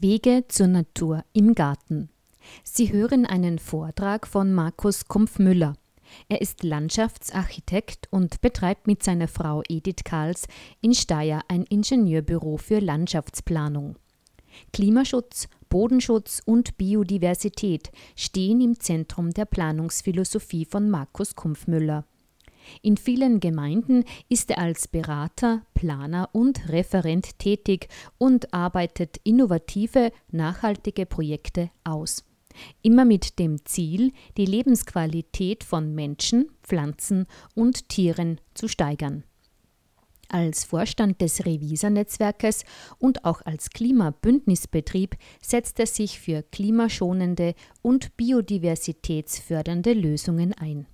Wege zur Natur im Garten. Sie hören einen Vortrag von Markus Kumpf-Müller. Er ist Landschaftsarchitekt und betreibt mit seiner Frau Edith Karls in Steyr ein Ingenieurbüro für Landschaftsplanung. Klimaschutz, Bodenschutz und Biodiversität stehen im Zentrum der Planungsphilosophie von Markus Kumpf-Müller. In vielen Gemeinden ist er als Berater, Planer und Referent tätig und arbeitet innovative, nachhaltige Projekte aus. Immer mit dem Ziel, die Lebensqualität von Menschen, Pflanzen und Tieren zu steigern. Als Vorstand des Revisa-Netzwerkes und auch als Klimabündnisbetrieb setzt er sich für klimaschonende und biodiversitätsfördernde Lösungen ein.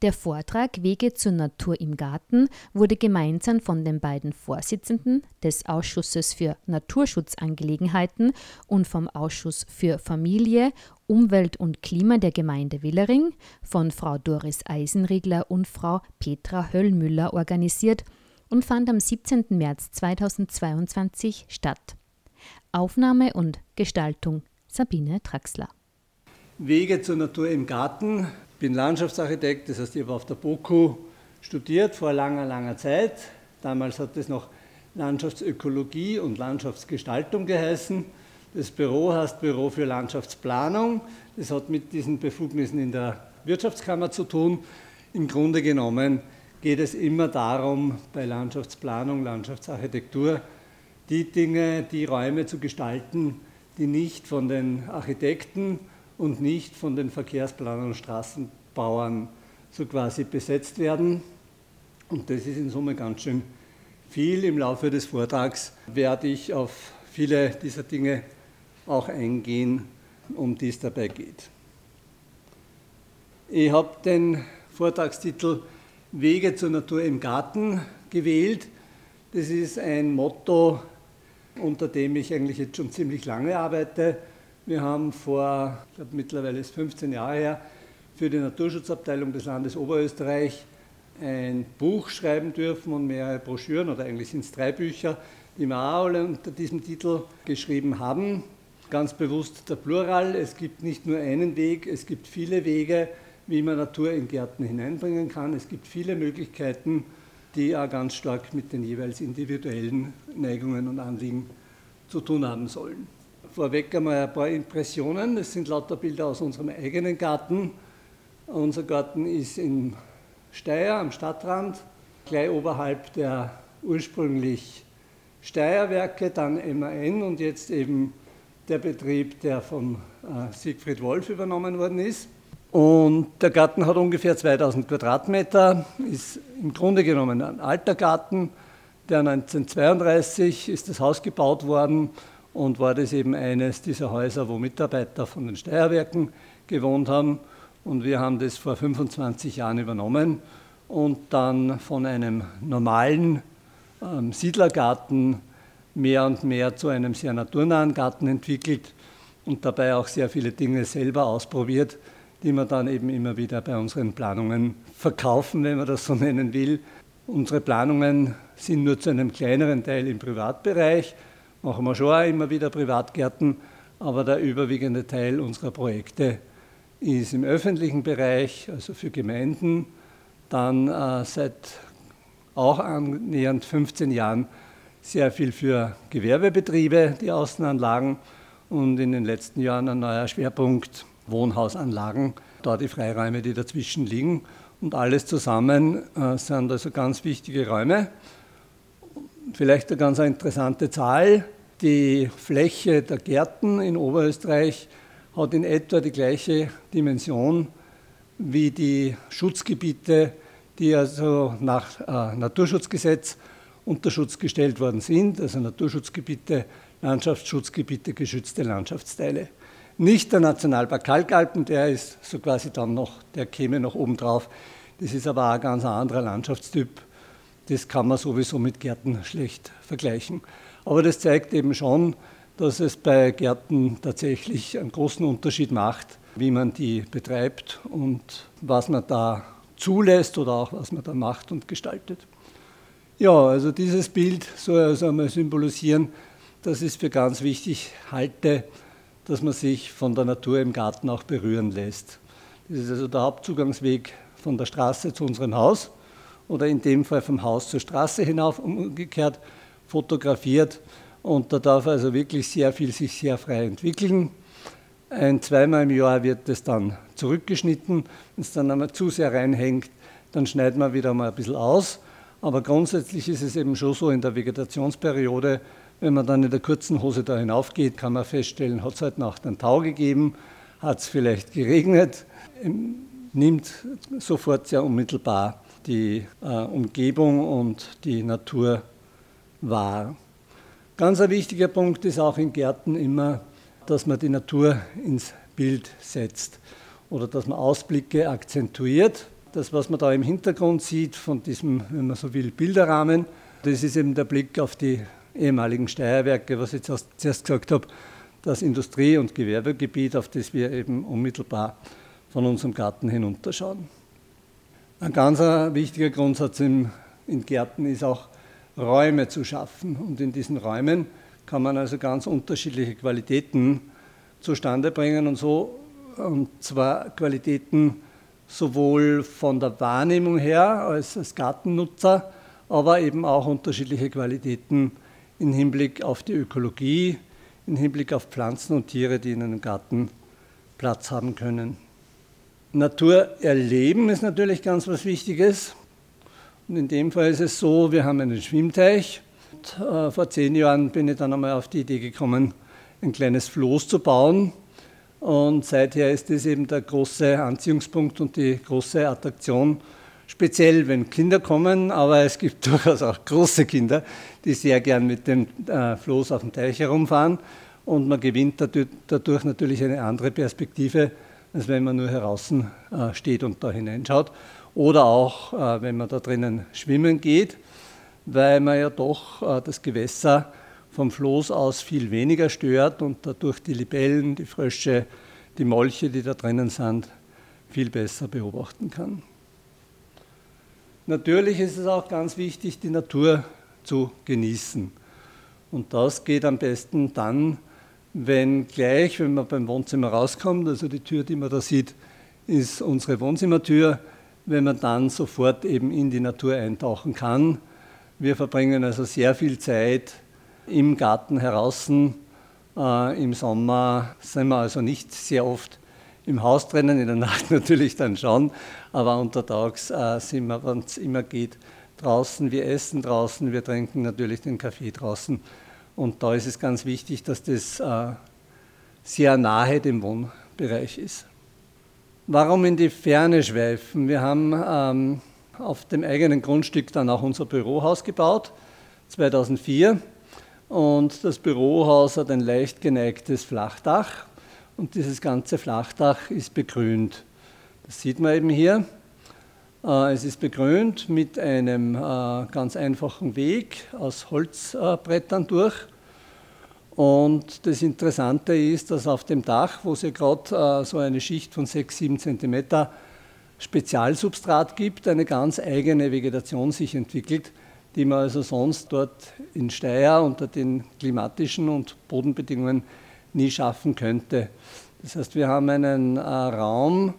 Der Vortrag Wege zur Natur im Garten wurde gemeinsam von den beiden Vorsitzenden des Ausschusses für Naturschutzangelegenheiten und vom Ausschuss für Familie, Umwelt und Klima der Gemeinde Willering, von Frau Doris Eisenriegler und Frau Petra Höllmüller organisiert und fand am 17. März 2022 statt. Aufnahme und Gestaltung Sabine Traxler. Wege zur Natur im Garten bin Landschaftsarchitekt, das heißt, ich habe auf der BOKU studiert vor langer, langer Zeit. Damals hat es noch Landschaftsökologie und Landschaftsgestaltung geheißen. Das Büro heißt Büro für Landschaftsplanung. Das hat mit diesen Befugnissen in der Wirtschaftskammer zu tun. Im Grunde genommen geht es immer darum, bei Landschaftsplanung, Landschaftsarchitektur, die Dinge, die Räume zu gestalten, die nicht von den Architekten und nicht von den Verkehrsplanern und Straßenbauern so quasi besetzt werden. Und das ist in Summe ganz schön viel. Im Laufe des Vortrags werde ich auf viele dieser Dinge auch eingehen, um die es dabei geht. Ich habe den Vortragstitel Wege zur Natur im Garten gewählt. Das ist ein Motto, unter dem ich eigentlich jetzt schon ziemlich lange arbeite wir haben vor, ich glaube mittlerweile ist 15 Jahre her, für die Naturschutzabteilung des Landes Oberösterreich ein Buch schreiben dürfen und mehrere Broschüren, oder eigentlich sind es drei Bücher, die wir auch alle unter diesem Titel geschrieben haben. Ganz bewusst der Plural. Es gibt nicht nur einen Weg, es gibt viele Wege, wie man Natur in Gärten hineinbringen kann. Es gibt viele Möglichkeiten, die auch ganz stark mit den jeweils individuellen Neigungen und Anliegen zu tun haben sollen. Vorweg einmal ein paar Impressionen. Das sind lauter Bilder aus unserem eigenen Garten. Unser Garten ist in Steyr am Stadtrand, gleich oberhalb der ursprünglich Steierwerke, dann MAN und jetzt eben der Betrieb, der von äh, Siegfried Wolf übernommen worden ist. Und der Garten hat ungefähr 2000 Quadratmeter, ist im Grunde genommen ein alter Garten. Der 1932 ist das Haus gebaut worden und war das eben eines dieser Häuser, wo Mitarbeiter von den Steierwerken gewohnt haben. Und wir haben das vor 25 Jahren übernommen und dann von einem normalen ähm, Siedlergarten mehr und mehr zu einem sehr naturnahen Garten entwickelt und dabei auch sehr viele Dinge selber ausprobiert, die wir dann eben immer wieder bei unseren Planungen verkaufen, wenn man das so nennen will. Unsere Planungen sind nur zu einem kleineren Teil im Privatbereich machen wir schon auch immer wieder Privatgärten, aber der überwiegende Teil unserer Projekte ist im öffentlichen Bereich, also für Gemeinden, dann äh, seit auch annähernd 15 Jahren sehr viel für Gewerbebetriebe, die Außenanlagen und in den letzten Jahren ein neuer Schwerpunkt Wohnhausanlagen, da die Freiräume, die dazwischen liegen. Und alles zusammen äh, sind also ganz wichtige Räume. Vielleicht eine ganz interessante Zahl. Die Fläche der Gärten in Oberösterreich hat in etwa die gleiche Dimension wie die Schutzgebiete, die also nach äh, Naturschutzgesetz unter Schutz gestellt worden sind, also Naturschutzgebiete, Landschaftsschutzgebiete, geschützte Landschaftsteile. Nicht der Nationalpark Kalkalpen, der ist so quasi dann noch, der käme noch oben drauf. Das ist aber auch ein ganz anderer Landschaftstyp das kann man sowieso mit Gärten schlecht vergleichen. Aber das zeigt eben schon, dass es bei Gärten tatsächlich einen großen Unterschied macht, wie man die betreibt und was man da zulässt oder auch was man da macht und gestaltet. Ja, also dieses Bild soll also einmal symbolisieren, dass ich es für ganz wichtig halte, dass man sich von der Natur im Garten auch berühren lässt. Das ist also der Hauptzugangsweg von der Straße zu unserem Haus oder in dem Fall vom Haus zur Straße hinauf umgekehrt fotografiert. Und da darf also wirklich sehr viel sich sehr frei entwickeln. Ein zweimal im Jahr wird es dann zurückgeschnitten. Wenn es dann einmal zu sehr reinhängt, dann schneidet man wieder mal ein bisschen aus. Aber grundsätzlich ist es eben schon so in der Vegetationsperiode, wenn man dann in der kurzen Hose da hinaufgeht, kann man feststellen, hat es heute Nacht einen Tau gegeben, hat es vielleicht geregnet, nimmt sofort sehr unmittelbar die äh, Umgebung und die Natur wahr. Ganz ein wichtiger Punkt ist auch in Gärten immer, dass man die Natur ins Bild setzt oder dass man Ausblicke akzentuiert. Das, was man da im Hintergrund sieht von diesem, wenn man so will, Bilderrahmen, das ist eben der Blick auf die ehemaligen Steierwerke, was ich zuerst gesagt habe, das Industrie- und Gewerbegebiet, auf das wir eben unmittelbar von unserem Garten hinunterschauen. Ein ganz wichtiger Grundsatz in Gärten ist auch, Räume zu schaffen. Und in diesen Räumen kann man also ganz unterschiedliche Qualitäten zustande bringen und so, und zwar Qualitäten sowohl von der Wahrnehmung her als, als Gartennutzer, aber eben auch unterschiedliche Qualitäten im Hinblick auf die Ökologie, im Hinblick auf Pflanzen und Tiere, die in einem Garten Platz haben können. Natur erleben ist natürlich ganz was Wichtiges. Und in dem Fall ist es so, wir haben einen Schwimmteich. Und, äh, vor zehn Jahren bin ich dann einmal auf die Idee gekommen, ein kleines Floß zu bauen. Und seither ist das eben der große Anziehungspunkt und die große Attraktion, speziell wenn Kinder kommen, aber es gibt durchaus auch große Kinder, die sehr gern mit dem äh, Floß auf dem Teich herumfahren. Und man gewinnt dadurch natürlich eine andere Perspektive, als wenn man nur draußen äh, steht und da hineinschaut oder auch, äh, wenn man da drinnen schwimmen geht, weil man ja doch äh, das Gewässer vom Floß aus viel weniger stört und dadurch die Libellen, die Frösche, die Molche, die da drinnen sind, viel besser beobachten kann. Natürlich ist es auch ganz wichtig, die Natur zu genießen. Und das geht am besten dann, wenn gleich, wenn man beim Wohnzimmer rauskommt, also die Tür, die man da sieht, ist unsere Wohnzimmertür, wenn man dann sofort eben in die Natur eintauchen kann. Wir verbringen also sehr viel Zeit im Garten heraus. Äh, Im Sommer sind wir also nicht sehr oft im Haus drinnen, in der Nacht natürlich dann schon, aber untertags äh, sind wir, wenn es immer geht, draußen. Wir essen draußen, wir trinken natürlich den Kaffee draußen. Und da ist es ganz wichtig, dass das äh, sehr nahe dem Wohnbereich ist. Warum in die Ferne schweifen? Wir haben ähm, auf dem eigenen Grundstück dann auch unser Bürohaus gebaut, 2004. Und das Bürohaus hat ein leicht geneigtes Flachdach und dieses ganze Flachdach ist begrünt. Das sieht man eben hier. Äh, es ist begrünt mit einem äh, ganz einfachen Weg aus Holzbrettern durch. Und das Interessante ist, dass auf dem Dach, wo es ja gerade äh, so eine Schicht von 6, 7 cm Spezialsubstrat gibt, eine ganz eigene Vegetation sich entwickelt, die man also sonst dort in Steyr unter den klimatischen und Bodenbedingungen nie schaffen könnte. Das heißt, wir haben einen Raum,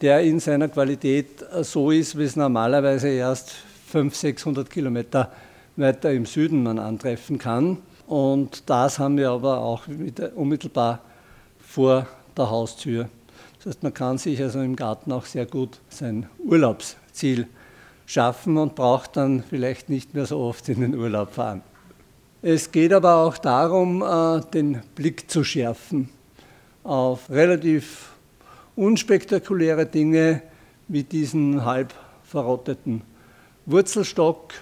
der in seiner Qualität so ist, wie es normalerweise erst 500, 600 Kilometer weiter im Süden man antreffen kann. Und das haben wir aber auch unmittelbar vor der Haustür. Das heißt, man kann sich also im Garten auch sehr gut sein Urlaubsziel schaffen und braucht dann vielleicht nicht mehr so oft in den Urlaub fahren. Es geht aber auch darum, äh, den Blick zu schärfen auf relativ unspektakuläre Dinge wie diesen halb verrotteten Wurzelstock,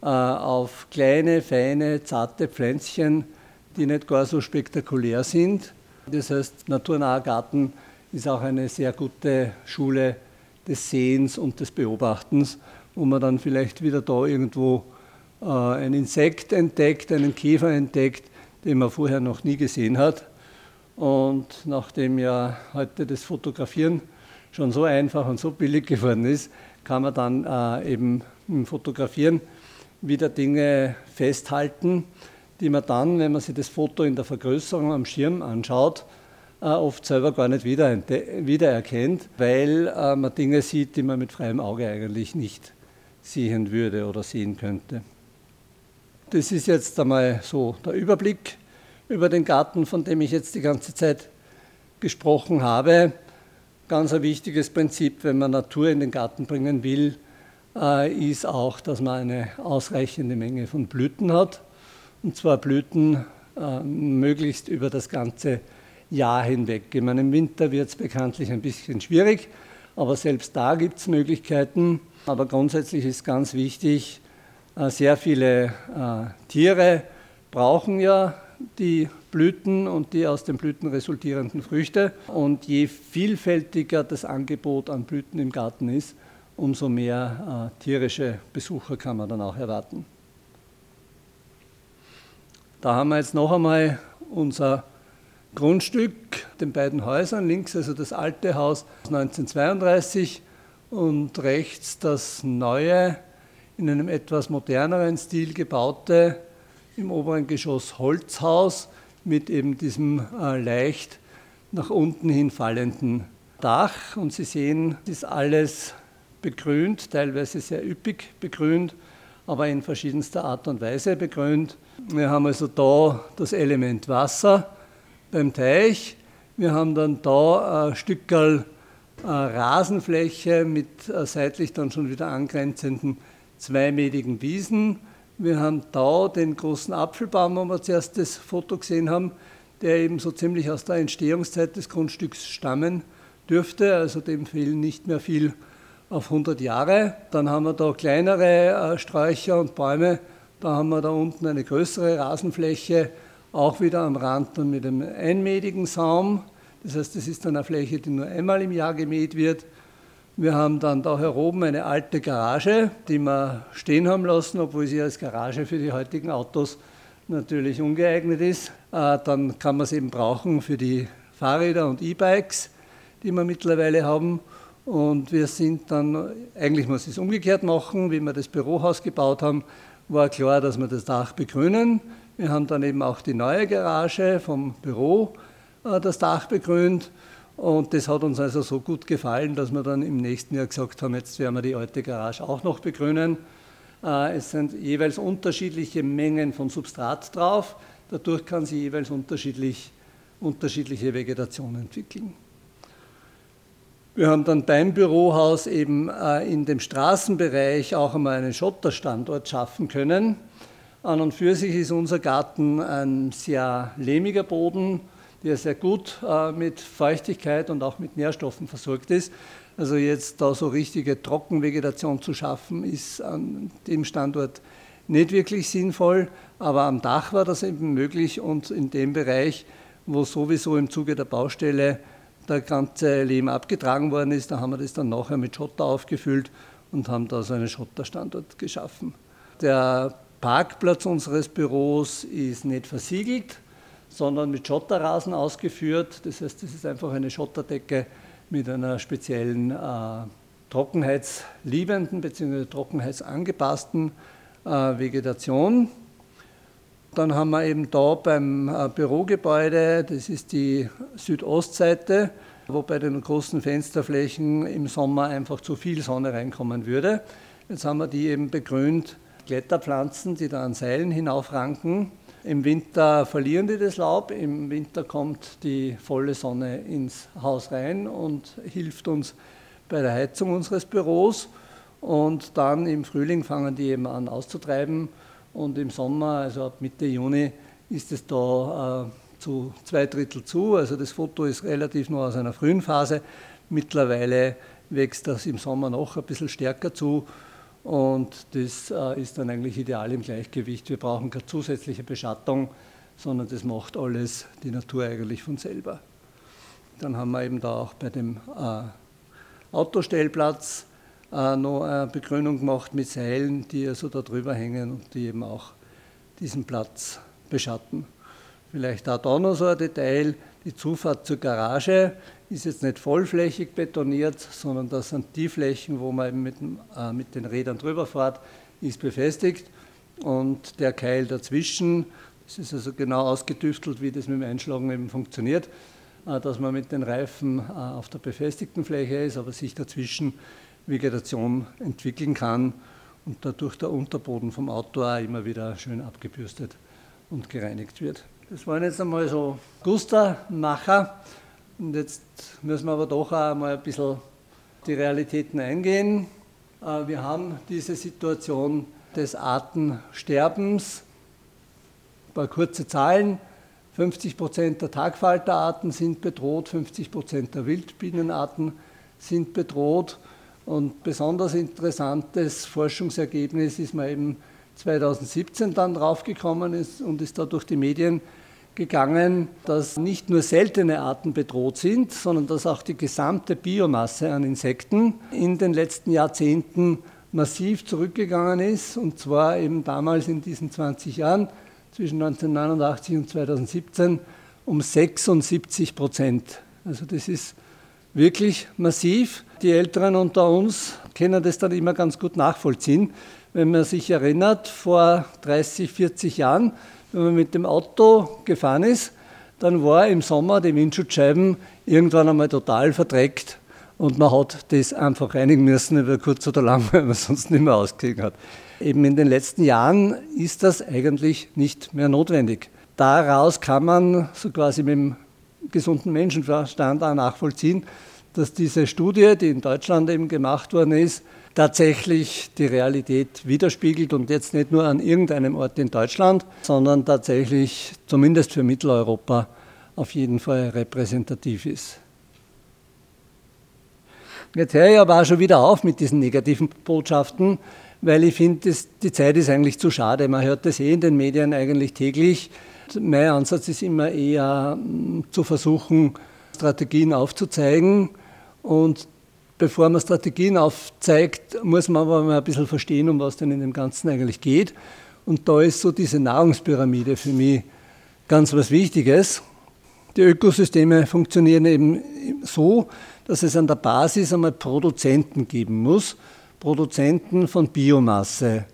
äh, auf kleine, feine, zarte Pflänzchen, die nicht gar so spektakulär sind. Das heißt, naturnaher Garten ist auch eine sehr gute Schule des Sehens und des Beobachtens, wo man dann vielleicht wieder da irgendwo äh, ein Insekt entdeckt, einen Käfer entdeckt, den man vorher noch nie gesehen hat. Und nachdem ja heute das Fotografieren schon so einfach und so billig geworden ist, kann man dann äh, eben im Fotografieren wieder Dinge festhalten, die man dann, wenn man sich das Foto in der Vergrößerung am Schirm anschaut, äh, oft selber gar nicht wiedererkennt, weil äh, man Dinge sieht, die man mit freiem Auge eigentlich nicht sehen würde oder sehen könnte. Das ist jetzt einmal so der Überblick über den Garten, von dem ich jetzt die ganze Zeit gesprochen habe. Ganz ein wichtiges Prinzip, wenn man Natur in den Garten bringen will, äh, ist auch, dass man eine ausreichende Menge von Blüten hat. Und zwar Blüten möglichst über das ganze Jahr hinweg. Ich meine, im Winter wird es bekanntlich ein bisschen schwierig, aber selbst da gibt es Möglichkeiten. Aber grundsätzlich ist ganz wichtig, äh, sehr viele äh, Tiere brauchen ja die Blüten und die aus den Blüten resultierenden Früchte. Und je vielfältiger das Angebot an Blüten im Garten ist, umso mehr äh, tierische Besucher kann man dann auch erwarten. Da haben wir jetzt noch einmal unser Grundstück, den beiden Häusern, links also das alte Haus 1932 und rechts das neue, in einem etwas moderneren Stil gebaute, im oberen Geschoss Holzhaus mit eben diesem äh, leicht nach unten hin fallenden Dach. Und Sie sehen, es ist alles begrünt, teilweise sehr üppig begrünt, aber in verschiedenster Art und Weise begrünt. Wir haben also da das Element Wasser beim Teich. Wir haben dann da ein Stückerl äh, Rasenfläche mit äh, seitlich dann schon wieder angrenzenden zweimädigen Wiesen. Wir haben da den großen Apfelbaum, wo wir zuerst das Foto gesehen haben, der eben so ziemlich aus der Entstehungszeit des Grundstücks stammen dürfte. Also dem fehlen nicht mehr viel auf 100 Jahre. Dann haben wir da kleinere äh, Sträucher und Bäume. Da haben wir da unten eine größere Rasenfläche auch wieder am Rand dann mit einem einmädigen Saum. Das heißt, das ist dann eine Fläche, die nur einmal im Jahr gemäht wird. Wir haben dann da hier oben eine alte Garage, die wir stehen haben lassen, obwohl sie als Garage für die heutigen Autos natürlich ungeeignet ist. Äh, dann kann man es eben brauchen für die Fahrräder und E-Bikes, die wir mittlerweile haben. Und wir sind dann, eigentlich muss ich es umgekehrt machen, wie wir das Bürohaus gebaut haben, war klar, dass wir das Dach begrünen. Wir haben dann eben auch die neue Garage vom Büro äh, das Dach begrünt. Und das hat uns also so gut gefallen, dass wir dann im nächsten Jahr gesagt haben, jetzt werden wir die alte Garage auch noch begrünen. Äh, es sind jeweils unterschiedliche Mengen von Substrat drauf. Dadurch kann sich jeweils unterschiedlich, unterschiedliche Vegetation entwickeln. Wir haben dann beim Bürohaus eben äh, in dem Straßenbereich auch einmal einen Schotterstandort schaffen können. An und für sich ist unser Garten ein sehr lehmiger Boden, der sehr gut äh, mit Feuchtigkeit und auch mit Nährstoffen versorgt ist. Also jetzt da so richtige Trockenvegetation zu schaffen, ist an dem Standort nicht wirklich sinnvoll, aber am Dach war das eben möglich und in dem Bereich, wo sowieso im Zuge der Baustelle der ganze Lehm abgetragen worden ist, da haben wir das dann nachher mit Schotter aufgefüllt und haben da so einen Schotterstandort geschaffen. Der Parkplatz unseres Büros ist nicht versiegelt, sondern mit Schotterrasen ausgeführt. Das heißt, das ist einfach eine Schotterdecke mit einer speziellen äh, trockenheitsliebenden bzw. trockenheitsangepassten äh, Vegetation. Dann haben wir eben da beim äh, Bürogebäude, das ist die Südostseite, wo bei den großen Fensterflächen im Sommer einfach zu viel Sonne reinkommen würde. Jetzt haben wir die eben begrünt Kletterpflanzen, die da an Seilen hinaufranken. Im Winter verlieren die das Laub, im Winter kommt die volle Sonne ins Haus rein und hilft uns bei der Heizung unseres Büros. Und dann im Frühling fangen die eben an auszutreiben und im Sommer, also ab Mitte Juni, ist es da äh, zu zwei Drittel zu. Also das Foto ist relativ nur aus einer frühen Phase. Mittlerweile wächst das im Sommer noch ein bisschen stärker zu und das äh, ist dann eigentlich ideal im Gleichgewicht. Wir brauchen keine zusätzliche Beschattung, sondern das macht alles die Natur eigentlich von selber. Dann haben wir eben da auch bei dem äh, Autostellplatz äh, noch eine Begrünung gemacht mit Seilen, die also da drüber hängen und die eben auch diesen Platz beschatten. Vielleicht auch da noch so ein Detail, die Zufahrt zur Garage ist jetzt nicht vollflächig betoniert, sondern das sind die Flächen, wo man mit, äh, mit den Rädern drüber fährt, ist befestigt und der Keil dazwischen Es ist also genau ausgetüftelt, wie das mit dem Einschlagen eben funktioniert, äh, dass man mit den Reifen äh, auf der befestigten Fläche ist, aber sich dazwischen Vegetation entwickeln kann und dadurch der Unterboden vom Auto auch immer wieder schön abgebürstet und gereinigt wird. Das waren jetzt einmal so Gustermacher. Und jetzt müssen wir aber doch auch mal ein bisschen die Realitäten eingehen. Äh, wir haben diese Situation des Artensterbens. Ein paar kurze Zahlen. 50 Prozent der Tagfalterarten sind bedroht, 50 Prozent der Wildbienenarten sind bedroht. Und besonders interessantes Forschungsergebnis ist man eben 2017 dann draufgekommen ist und ist da durch die Medien gegangen, dass nicht nur seltene Arten bedroht sind, sondern dass auch die gesamte Biomasse an Insekten in den letzten Jahrzehnten massiv zurückgegangen ist. Und zwar eben damals in diesen 20 Jahren, zwischen 1989 und 2017, um 76 Prozent. Also das ist wirklich massiv. Die Älteren unter uns können das dann immer ganz gut nachvollziehen. Wenn man sich erinnert, vor 30, 40 Jahren, wenn man mit dem Auto gefahren ist, dann war im Sommer die Windschutzscheiben irgendwann einmal total verdreckt und man hat das einfach reinigen müssen über kurz oder lang, weil man sonst nicht mehr ausgekriegt hat. Eben in den letzten Jahren ist das eigentlich nicht mehr notwendig. Daraus kann man so quasi mit dem gesunden Menschenverstand auch nachvollziehen, dass diese Studie, die in Deutschland eben gemacht worden ist, tatsächlich die Realität widerspiegelt und jetzt nicht nur an irgendeinem Ort in Deutschland, sondern tatsächlich zumindest für Mitteleuropa auf jeden Fall repräsentativ ist. Jetzt höre ich aber auch schon wieder auf mit diesen negativen Botschaften, weil ich finde, die Zeit ist eigentlich zu schade. Man hört das eh in den Medien eigentlich täglich. Mein Ansatz ist immer eher mm, zu versuchen, Strategien aufzuzeigen und bevor man Strategien aufzeigt, muss man aber mal ein bisschen verstehen, um was denn in dem Ganzen eigentlich geht. Und da ist so diese Nahrungspyramide für mich ganz was Wichtiges. Die Ökosysteme funktionieren eben so, dass es an der Basis einmal Produzenten geben muss. Produzenten von Biomasse.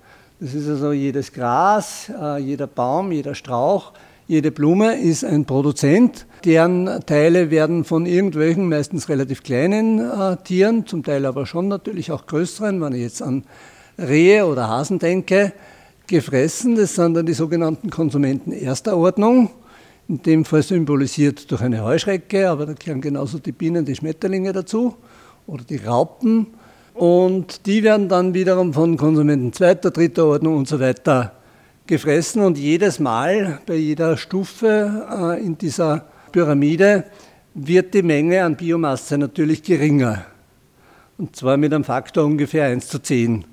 Das ist also jedes Gras, äh, jeder Baum, jeder Strauch, jede Blume ist ein Produzent. Deren Teile werden von irgendwelchen, meistens relativ kleinen äh, Tieren, zum Teil aber schon natürlich auch größeren, wenn ich jetzt an Rehe oder Hasen denke, gefressen. Das sind dann die sogenannten Konsumenten erster Ordnung, in dem Fall symbolisiert durch eine Heuschrecke, aber da gehören genauso die Bienen, die Schmetterlinge dazu oder die Raupen. Und die werden dann wiederum von Konsumenten zweiter, dritter Ordnung und so weiter gefressen und jedes Mal bei jeder Stufe äh, in dieser Pyramide wird die Menge an Biomasse natürlich geringer. Und zwar mit einem Faktor ungefähr 1 zu 10.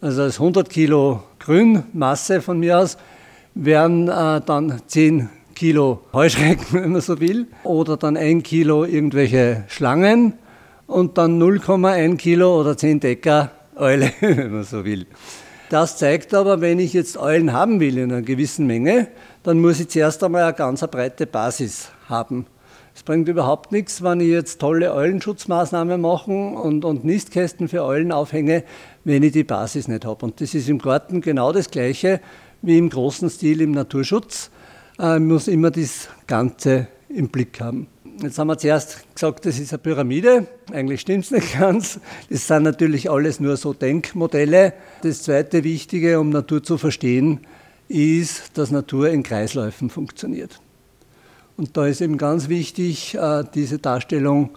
Also als 100 Kilo Grünmasse von mir aus wären äh, dann 10 Kilo Heuschrecken, wenn man so will, oder dann 1 Kilo irgendwelche Schlangen und dann 0,1 Kilo oder 10 Decker Eule, wenn man so will. Das zeigt aber, wenn ich jetzt Eulen haben will in einer gewissen Menge, dann muss ich zuerst einmal eine ganz breite Basis haben. Es bringt überhaupt nichts, wenn ich jetzt tolle Eulenschutzmaßnahmen mache und, und Nistkästen für Eulen aufhänge, wenn ich die Basis nicht habe. Und das ist im Garten genau das Gleiche wie im großen Stil im Naturschutz. Äh, man muss immer das Ganze im Blick haben. Jetzt haben wir zuerst gesagt, das ist eine Pyramide. Eigentlich stimmt es nicht ganz. Das sind natürlich alles nur so Denkmodelle. Das zweite Wichtige, um Natur zu verstehen, ist, dass Natur in Kreisläufen funktioniert. Und da ist eben ganz wichtig äh, diese Darstellung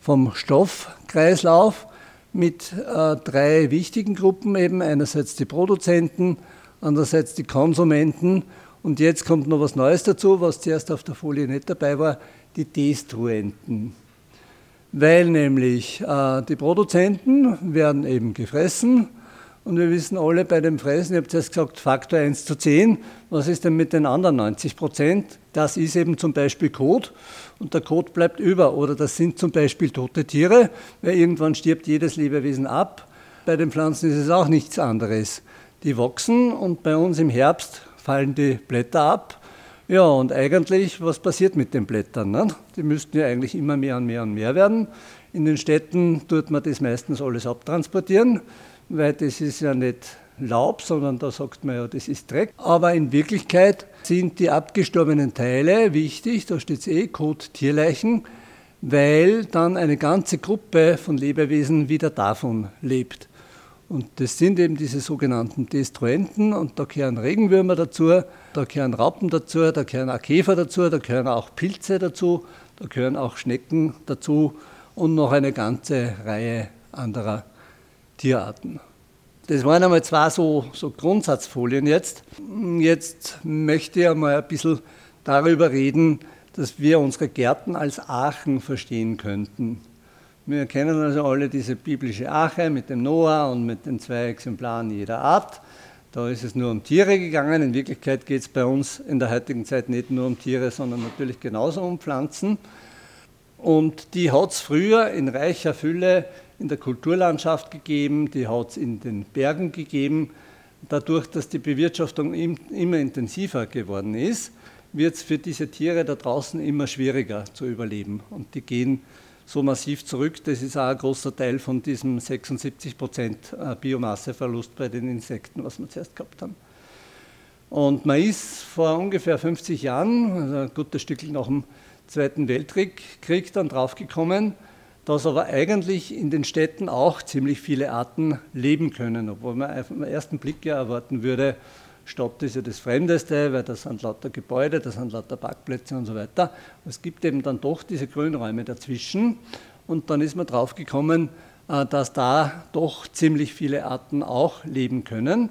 vom Stoffkreislauf mit äh, drei wichtigen Gruppen, eben einerseits die Produzenten, andererseits die Konsumenten und jetzt kommt noch was Neues dazu, was zuerst auf der Folie nicht dabei war, die Destruenten. Weil nämlich äh, die Produzenten werden eben gefressen und wir wissen alle bei dem Fressen, ich habe zuerst gesagt, Faktor 1 zu 10, was ist denn mit den anderen 90 Prozent? Das ist eben zum Beispiel Kot und der Kot bleibt über oder das sind zum Beispiel tote Tiere, weil irgendwann stirbt jedes Lebewesen ab. Bei den Pflanzen ist es auch nichts anderes. Die wachsen und bei uns im Herbst fallen die Blätter ab ja, und eigentlich, was passiert mit den Blättern? Ne? Die müssten ja eigentlich immer mehr und mehr und mehr werden. In den Städten tut man das meistens alles abtransportieren, weil das ist ja nicht Laub, sondern da sagt man ja, das ist Dreck. Aber in Wirklichkeit sind die abgestorbenen Teile wichtig, da steht es eh, Kot Tierleichen, weil dann eine ganze Gruppe von Lebewesen wieder davon lebt. Und das sind eben diese sogenannten Destruenten und da gehören Regenwürmer dazu, da gehören Raupen dazu, da gehören auch Käfer dazu, da gehören auch Pilze dazu, da gehören auch Schnecken dazu und noch eine ganze Reihe anderer Tierarten. Das waren einmal zwei so, so Grundsatzfolien jetzt. Jetzt möchte ich einmal ein bisschen darüber reden, dass wir unsere Gärten als Archen verstehen könnten. Wir kennen also alle diese biblische Arche mit dem Noah und mit den zwei Exemplaren jeder Art. Da ist es nur um Tiere gegangen. In Wirklichkeit geht es bei uns in der heutigen Zeit nicht nur um Tiere, sondern natürlich genauso um Pflanzen. Und die hat es früher in reicher Fülle in der Kulturlandschaft gegeben, die hat es in den Bergen gegeben. Dadurch, dass die Bewirtschaftung immer intensiver geworden ist, wird es für diese Tiere da draußen immer schwieriger zu überleben. Und die gehen so massiv zurück. Das ist auch ein großer Teil von diesem 76 Prozent äh, Biomasseverlust bei den Insekten, was wir zuerst gehabt haben. Und man ist vor ungefähr 50 Jahren, also ein gutes Stück nach dem Zweiten Weltkrieg, dann draufgekommen, dass aber eigentlich in den Städten auch ziemlich viele Arten leben können, obwohl man auf den ersten Blick ja erwarten würde, Stadt ist ja das Fremdeste, weil da sind lauter Gebäude, da sind lauter Parkplätze und so weiter. Es gibt eben dann doch diese Grünräume dazwischen und dann ist man drauf gekommen, äh, dass da doch ziemlich viele Arten auch leben können.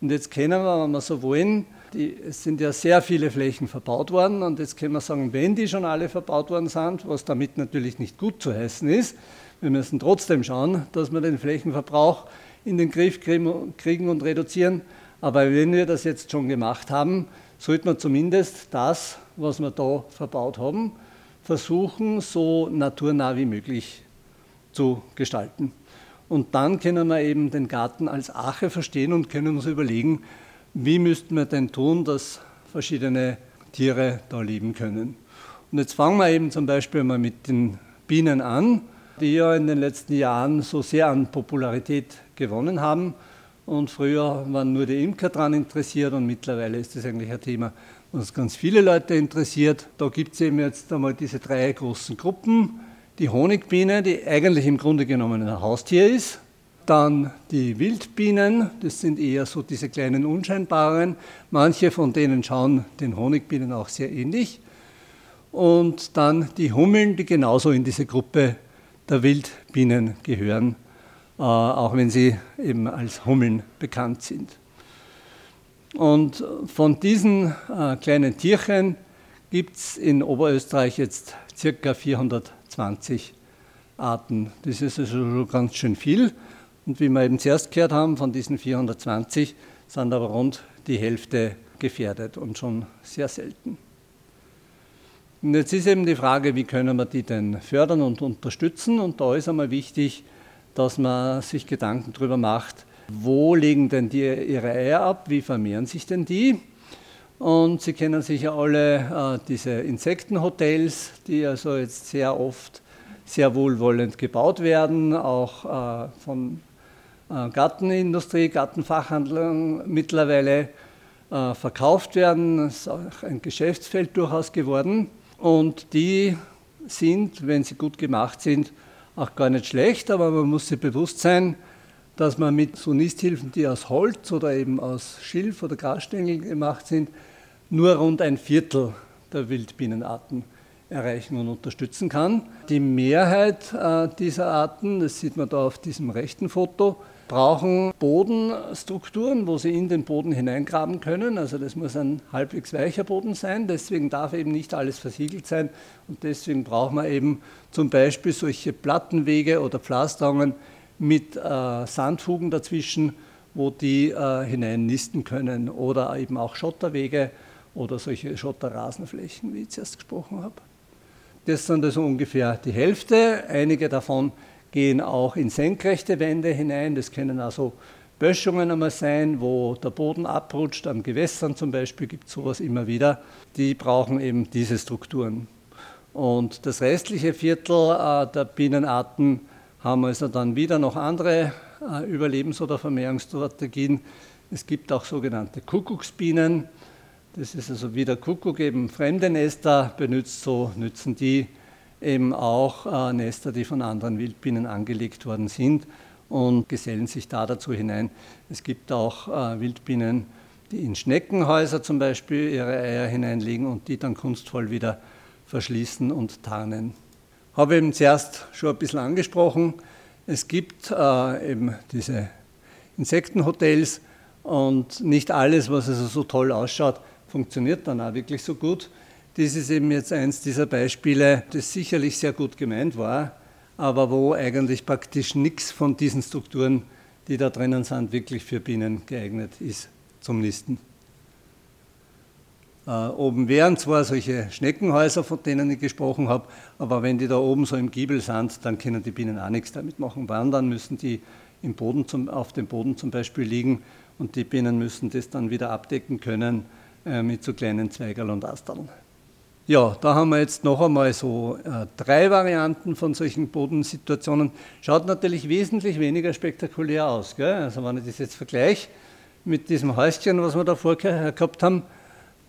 Und jetzt kennen wir, wenn wir so wollen, die, es sind ja sehr viele Flächen verbaut worden und jetzt können wir sagen, wenn die schon alle verbaut worden sind, was damit natürlich nicht gut zu heißen ist, wir müssen trotzdem schauen, dass wir den Flächenverbrauch in den Griff kriegen und reduzieren. Aber wenn wir das jetzt schon gemacht haben, sollte man zumindest das, was wir da verbaut haben, versuchen, so naturnah wie möglich zu gestalten. Und dann können wir eben den Garten als Ache verstehen und können uns überlegen, wie müssten wir denn tun, dass verschiedene Tiere da leben können. Und jetzt fangen wir eben zum Beispiel mal mit den Bienen an, die ja in den letzten Jahren so sehr an Popularität gewonnen haben. Und früher waren nur die Imker daran interessiert und mittlerweile ist das eigentlich ein Thema, was ganz viele Leute interessiert. Da gibt es eben jetzt einmal diese drei großen Gruppen. Die Honigbiene, die eigentlich im Grunde genommen ein Haustier ist. Dann die Wildbienen, das sind eher so diese kleinen unscheinbaren. Manche von denen schauen den Honigbienen auch sehr ähnlich. Und dann die Hummeln, die genauso in diese Gruppe der Wildbienen gehören. Äh, auch wenn sie eben als Hummeln bekannt sind. Und von diesen äh, kleinen Tierchen gibt es in Oberösterreich jetzt circa 420 Arten. Das ist also ganz schön viel. Und wie wir eben zuerst gehört haben, von diesen 420 sind aber rund die Hälfte gefährdet und schon sehr selten. Und jetzt ist eben die Frage, wie können wir die denn fördern und unterstützen? Und da ist einmal wichtig, dass man sich Gedanken darüber macht, wo legen denn die ihre Eier ab, wie vermehren sich denn die? Und Sie kennen sicher alle äh, diese Insektenhotels, die also jetzt sehr oft sehr wohlwollend gebaut werden, auch äh, von äh, Gartenindustrie, Gartenfachhandlern mittlerweile äh, verkauft werden. Das ist auch ein Geschäftsfeld durchaus geworden. Und die sind, wenn sie gut gemacht sind, auch gar nicht schlecht, aber man muss sich bewusst sein, dass man mit so Nisthilfen, die aus Holz oder eben aus Schilf oder Grasstängeln gemacht sind, nur rund ein Viertel der Wildbienenarten erreichen und unterstützen kann. Die Mehrheit äh, dieser Arten, das sieht man da auf diesem rechten Foto, brauchen Bodenstrukturen, wo sie in den Boden hineingraben können. Also das muss ein halbwegs weicher Boden sein. Deswegen darf eben nicht alles versiegelt sein. Und deswegen braucht man eben zum Beispiel solche Plattenwege oder Pflasterungen mit äh, Sandfugen dazwischen, wo die äh, hinein nisten können. Oder eben auch Schotterwege oder solche Schotterrasenflächen, wie ich zuerst gesprochen habe. Das sind also ungefähr die Hälfte. Einige davon gehen auch in senkrechte Wände hinein. Das können also Böschungen einmal sein, wo der Boden abrutscht, am Gewässern zum Beispiel gibt es sowas immer wieder. Die brauchen eben diese Strukturen. Und das restliche Viertel äh, der Bienenarten haben also dann wieder noch andere äh, Überlebens- oder Vermehrungsstrategien. Es gibt auch sogenannte Kuckucksbienen. Das ist also wie der Kuckuck eben fremde Nester benutzt, so nützen die eben auch äh, Nester, die von anderen Wildbienen angelegt worden sind und gesellen sich da dazu hinein. Es gibt auch äh, Wildbienen, die in Schneckenhäuser zum Beispiel ihre Eier hineinlegen und die dann kunstvoll wieder verschließen und tarnen. Habe eben zuerst schon ein bisschen angesprochen. Es gibt äh, eben diese Insektenhotels und nicht alles, was also so toll ausschaut, funktioniert dann auch wirklich so gut. Dies ist eben jetzt eins dieser Beispiele, das sicherlich sehr gut gemeint war, aber wo eigentlich praktisch nichts von diesen Strukturen, die da drinnen sind, wirklich für Bienen geeignet ist zum Nisten. Äh, oben wären zwar solche Schneckenhäuser, von denen ich gesprochen habe, aber wenn die da oben so im Giebel sind, dann können die Bienen auch nichts damit machen. Wandern müssen die im Boden zum, auf dem Boden zum Beispiel liegen und die Bienen müssen das dann wieder abdecken können äh, mit so kleinen Zweigerl und Asteln. Ja, da haben wir jetzt noch einmal so äh, drei Varianten von solchen Bodensituationen. Schaut natürlich wesentlich weniger spektakulär aus. Gell? Also wenn ich das jetzt vergleiche mit diesem Häuschen, was wir da vorher gehabt haben,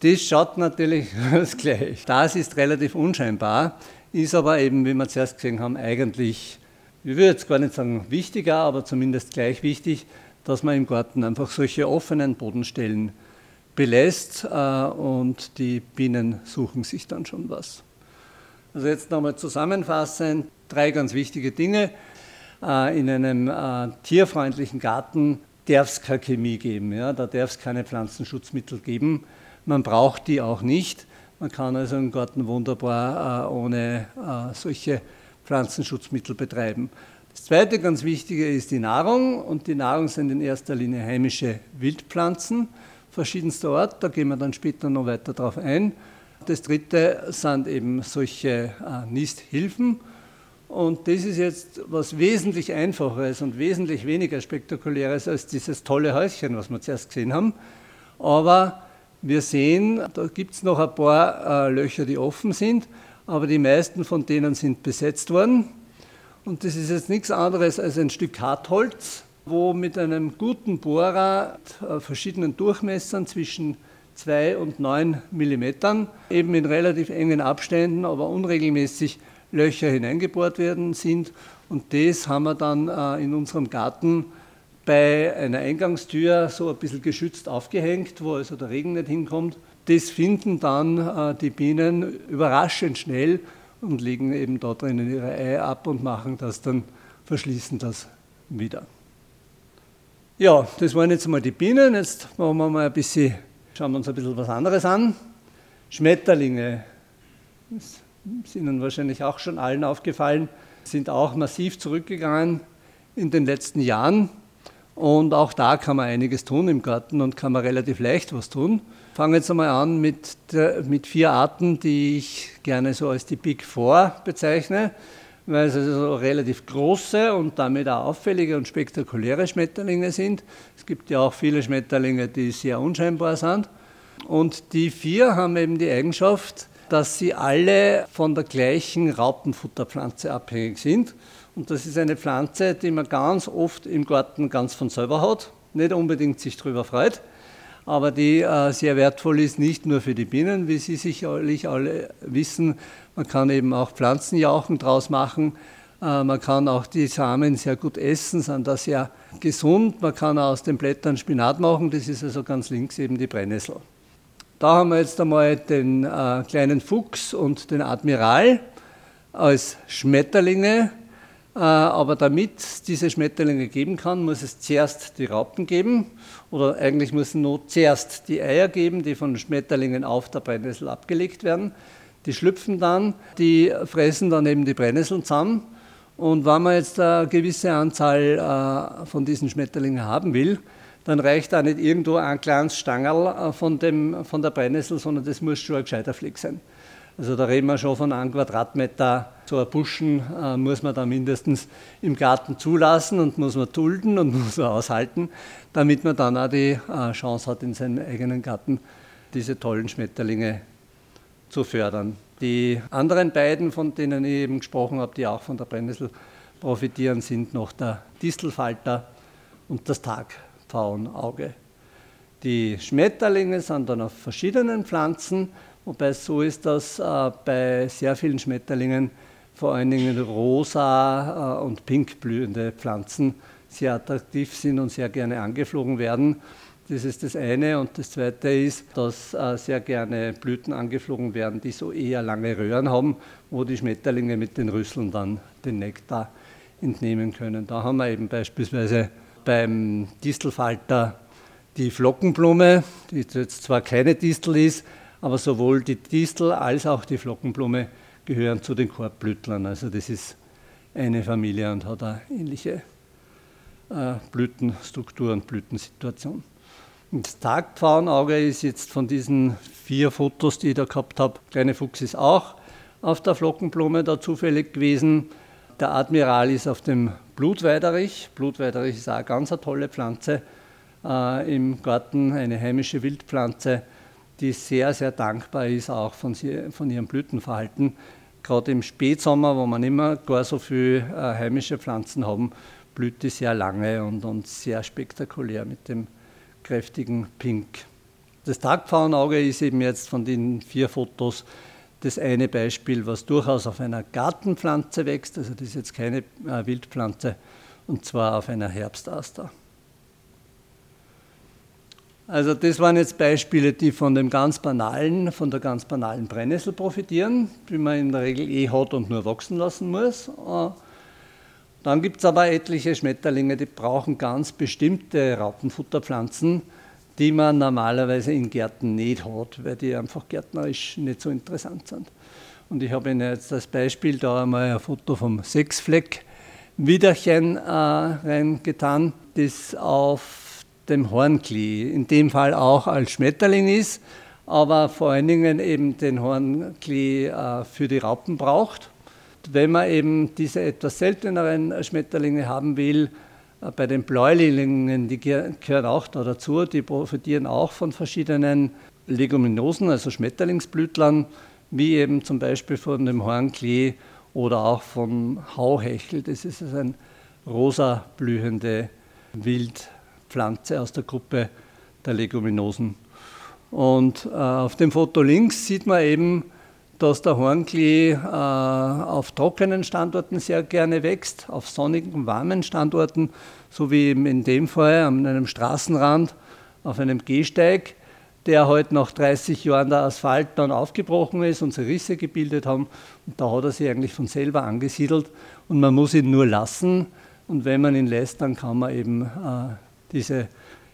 das schaut natürlich das gleich. Das ist relativ unscheinbar, ist aber eben, wie wir zuerst gesehen haben, eigentlich, ich würde jetzt gar nicht sagen wichtiger, aber zumindest gleich wichtig, dass man im Garten einfach solche offenen Bodenstellen belässt äh, und die Bienen suchen sich dann schon was. Also jetzt nochmal zusammenfassend, drei ganz wichtige Dinge. Äh, in einem äh, tierfreundlichen Garten darf es keine Chemie geben, ja? da darf es keine Pflanzenschutzmittel geben. Man braucht die auch nicht. Man kann also im Garten wunderbar ohne solche Pflanzenschutzmittel betreiben. Das zweite ganz wichtige ist die Nahrung und die Nahrung sind in erster Linie heimische Wildpflanzen verschiedenster Art, da gehen wir dann später noch weiter darauf ein. Das dritte sind eben solche äh, Nisthilfen. Und das ist jetzt was wesentlich Einfacheres und wesentlich weniger Spektakuläres als dieses tolle Häuschen, was wir zuerst gesehen haben. Aber wir sehen, da gibt es noch ein paar äh, Löcher, die offen sind, aber die meisten von denen sind besetzt worden. Und das ist jetzt nichts anderes als ein Stück Hartholz, wo mit einem guten Bohrer äh, verschiedenen Durchmessern zwischen 2 und 9 mm eben in relativ engen Abständen, aber unregelmäßig Löcher hineingebohrt werden sind. Und das haben wir dann äh, in unserem Garten bei einer Eingangstür so ein bisschen geschützt aufgehängt, wo also der Regen nicht hinkommt. Das finden dann äh, die Bienen überraschend schnell und legen eben da drinnen ihre Eier ab und machen das dann, verschließen das wieder. Ja, das waren jetzt mal die Bienen. Jetzt machen wir mal ein bisschen, schauen wir uns ein bisschen was anderes an. Schmetterlinge. Das ist Ihnen wahrscheinlich auch schon allen aufgefallen, sind auch massiv zurückgegangen in den letzten Jahren. Und auch da kann man einiges tun im Garten und kann man relativ leicht was tun. Fangen jetzt einmal an mit, der, mit vier Arten, die ich gerne so als die Big Four bezeichne weil es also relativ große und damit auch auffällige und spektakuläre Schmetterlinge sind. Es gibt ja auch viele Schmetterlinge, die sehr unscheinbar sind. Und die vier haben eben die Eigenschaft, dass sie alle von der gleichen Raupenfutterpflanze abhängig sind. Und das ist eine Pflanze, die man ganz oft im Garten ganz von selber hat, nicht unbedingt sich darüber freut, aber die äh, sehr wertvoll ist, nicht nur für die Bienen, wie Sie sicherlich alle wissen. Man kann eben auch Pflanzenjauchen draus machen. Äh, man kann auch die Samen sehr gut essen, sind da sehr gesund. Man kann aus den Blättern Spinat machen, das ist also ganz links eben die Brennnessel. Da haben wir jetzt einmal den äh, kleinen Fuchs und den Admiral als Schmetterlinge äh, aber damit es diese Schmetterlinge geben kann, muss es zuerst die Raupen geben oder eigentlich müssen nur zuerst die Eier geben, die von Schmetterlingen auf der Brennnessel abgelegt werden. Die schlüpfen dann, die fressen dann eben die Brennnesseln zusammen. Und wenn man jetzt eine gewisse Anzahl äh, von diesen Schmetterlingen haben will, dann reicht da nicht irgendwo ein kleines Stangerl äh, von, dem, von der Brennnessel, sondern das muss schon ein gescheiter Fleck sein. Also da reden wir schon von einem Quadratmeter. So ein Buschen äh, muss man da mindestens im Garten zulassen und muss man dulden und muss man aushalten, damit man dann auch die äh, Chance hat, in seinem eigenen Garten diese tollen Schmetterlinge zu fördern. Die anderen beiden, von denen ich eben gesprochen habe, die auch von der Brennnessel profitieren, sind noch der Distelfalter und das Tagpfauenauge. Die Schmetterlinge sind dann auf verschiedenen Pflanzen, wobei es so ist, dass äh, bei sehr vielen Schmetterlingen vor allen Dingen rosa äh, und pink blühende Pflanzen sehr attraktiv sind und sehr gerne angeflogen werden. Das ist das eine. Und das zweite ist, dass äh, sehr gerne Blüten angeflogen werden, die so eher lange Röhren haben, wo die Schmetterlinge mit den Rüsseln dann den Nektar entnehmen können. Da haben wir eben beispielsweise beim Distelfalter die Flockenblume, die jetzt zwar keine Distel ist, aber sowohl die Distel als auch die Flockenblume gehören zu den Korbblütlern. Also das ist eine Familie und hat eine ähnliche äh, Blütenstruktur und Blütensituation. Das Tagpfauenauge ist jetzt von diesen vier Fotos, die ich da gehabt habe, kleine Fuchs ist auch auf der Flockenblume da zufällig gewesen. Der Admiral ist auf dem Blutweiderich. Blutweiderich ist auch eine ganz tolle Pflanze äh, im Garten, eine heimische Wildpflanze, die sehr, sehr dankbar ist, auch von, sie, von ihrem Blütenverhalten. Gerade im Spätsommer, wo man immer gar so viele äh, heimische Pflanzen haben, blüht die sehr lange und, und sehr spektakulär mit dem kräftigen Pink. Das Tagpfauenauge ist eben jetzt von den vier Fotos das eine Beispiel, was durchaus auf einer Gartenpflanze wächst, also das ist jetzt keine äh, Wildpflanze, und zwar auf einer Herbstaster. Also das waren jetzt Beispiele, die von dem ganz banalen, von der ganz banalen Brennnessel profitieren, die man in der Regel eh hat und nur wachsen lassen muss. Äh, dann gibt es aber etliche Schmetterlinge, die brauchen ganz bestimmte Raupenfutterpflanzen, die man normalerweise in Gärten nicht hat, weil die einfach gärtnerisch nicht so interessant sind. Und ich habe Ihnen jetzt als Beispiel da einmal ein Foto vom Sechsfleck Widerchen äh, reingetan, das auf dem Hornklee, in dem Fall auch als Schmetterling ist, aber vor allen Dingen eben den Hornklee äh, für die Raupen braucht. Wenn man eben diese etwas selteneren Schmetterlinge haben will, äh, bei den Bläulingen, die gehören auch da dazu, die profitieren auch von verschiedenen Leguminosen, also Schmetterlingsblütlern, wie eben zum Beispiel von dem Hornklee oder auch vom Hauhechel. Das ist also eine rosa blühende Wildpflanze aus der Gruppe der Leguminosen. Und äh, auf dem Foto links sieht man eben, dass der Hornklee äh, auf trockenen Standorten sehr gerne wächst, auf sonnigen, warmen Standorten, so wie in dem Fall an einem Straßenrand auf einem Gehsteig, der halt nach 30 Jahren der Asphalt dann aufgebrochen ist und sich Risse gebildet haben. Und da hat er sich eigentlich von selber angesiedelt und man muss ihn nur lassen. Und wenn man ihn lässt, dann kann man eben äh, diese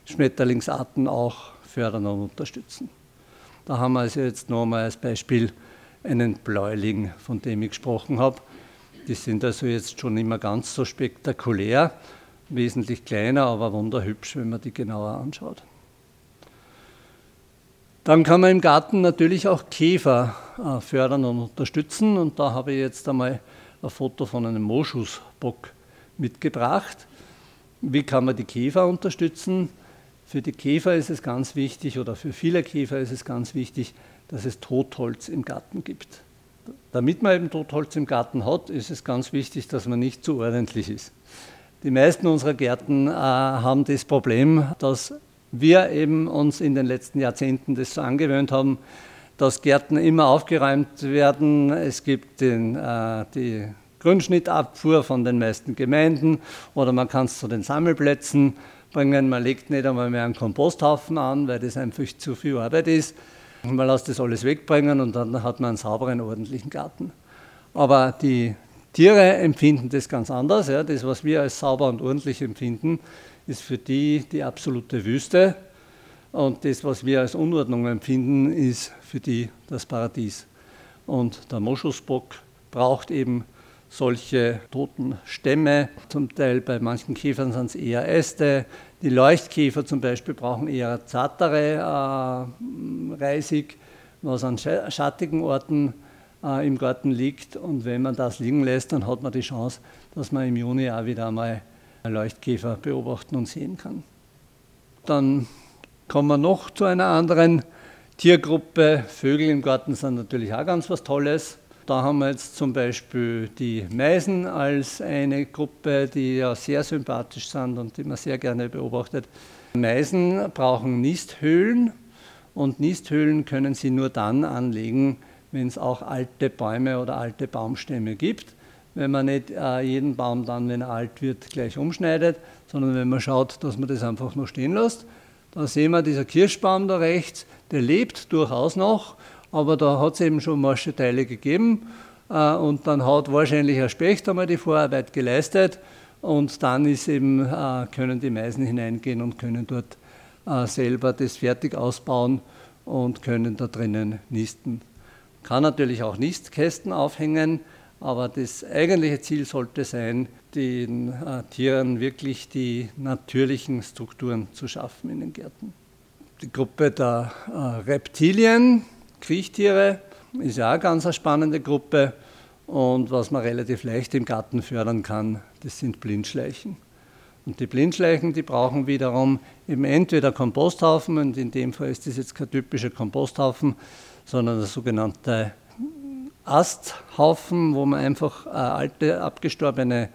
Schmetterlingsarten auch fördern und unterstützen. Da haben wir also jetzt nochmal als Beispiel einen Bläuling, von dem ich gesprochen habe. Die sind also jetzt schon immer ganz so spektakulär, wesentlich kleiner, aber wunderhübsch, wenn man die genauer anschaut. Dann kann man im Garten natürlich auch Käfer äh, fördern und unterstützen. Und da habe ich jetzt einmal ein Foto von einem Moschusbock mitgebracht. Wie kann man die Käfer unterstützen? Für die Käfer ist es ganz wichtig, oder für viele Käfer ist es ganz wichtig, dass es Totholz im Garten gibt. Damit man eben Totholz im Garten hat, ist es ganz wichtig, dass man nicht zu ordentlich ist. Die meisten unserer Gärten äh, haben das Problem, dass wir eben uns in den letzten Jahrzehnten das so angewöhnt haben, dass Gärten immer aufgeräumt werden. Es gibt den, äh, die Grünschnittabfuhr von den meisten Gemeinden oder man kann es zu den Sammelplätzen bringen. Man legt nicht einmal mehr einen Komposthaufen an, weil das einfach zu viel Arbeit ist. Man lässt das alles wegbringen und dann hat man einen sauberen, ordentlichen Garten. Aber die Tiere empfinden das ganz anders. Ja. Das, was wir als sauber und ordentlich empfinden, ist für die die absolute Wüste. Und das, was wir als Unordnung empfinden, ist für die das Paradies. Und der Moschusbock braucht eben solche toten Stämme. Zum Teil bei manchen Käfern sind es eher Äste. Die Leuchtkäfer zum Beispiel brauchen eher zartere äh, Reisig, was an schattigen Orten äh, im Garten liegt. Und wenn man das liegen lässt, dann hat man die Chance, dass man im Juni auch wieder einmal Leuchtkäfer beobachten und sehen kann. Dann kommen wir noch zu einer anderen Tiergruppe. Vögel im Garten sind natürlich auch ganz was Tolles. Da haben wir jetzt zum Beispiel die Meisen als eine Gruppe, die ja sehr sympathisch sind und die man sehr gerne beobachtet. Meisen brauchen Nisthöhlen und Nisthöhlen können sie nur dann anlegen, wenn es auch alte Bäume oder alte Baumstämme gibt. Wenn man nicht äh, jeden Baum dann, wenn er alt wird, gleich umschneidet, sondern wenn man schaut, dass man das einfach noch stehen lässt. Da sehen wir, dieser Kirschbaum da rechts, der lebt durchaus noch, aber da hat es eben schon Marscheteile gegeben äh, und dann hat wahrscheinlich ein Specht einmal die Vorarbeit geleistet und dann ist eben, äh, können die Meisen hineingehen und können dort äh, selber das fertig ausbauen und können da drinnen nisten. Kann natürlich auch Nistkästen aufhängen, aber das eigentliche Ziel sollte sein, den Tieren wirklich die natürlichen Strukturen zu schaffen in den Gärten. Die Gruppe der Reptilien, Kriechtiere, ist ja auch eine ganz spannende Gruppe. Und was man relativ leicht im Garten fördern kann, das sind Blindschleichen. Und die Blindschleichen, die brauchen wiederum eben entweder Komposthaufen, und in dem Fall ist das jetzt kein typischer Komposthaufen, sondern der sogenannte Asthaufen, wo man einfach äh, alte, abgestorbene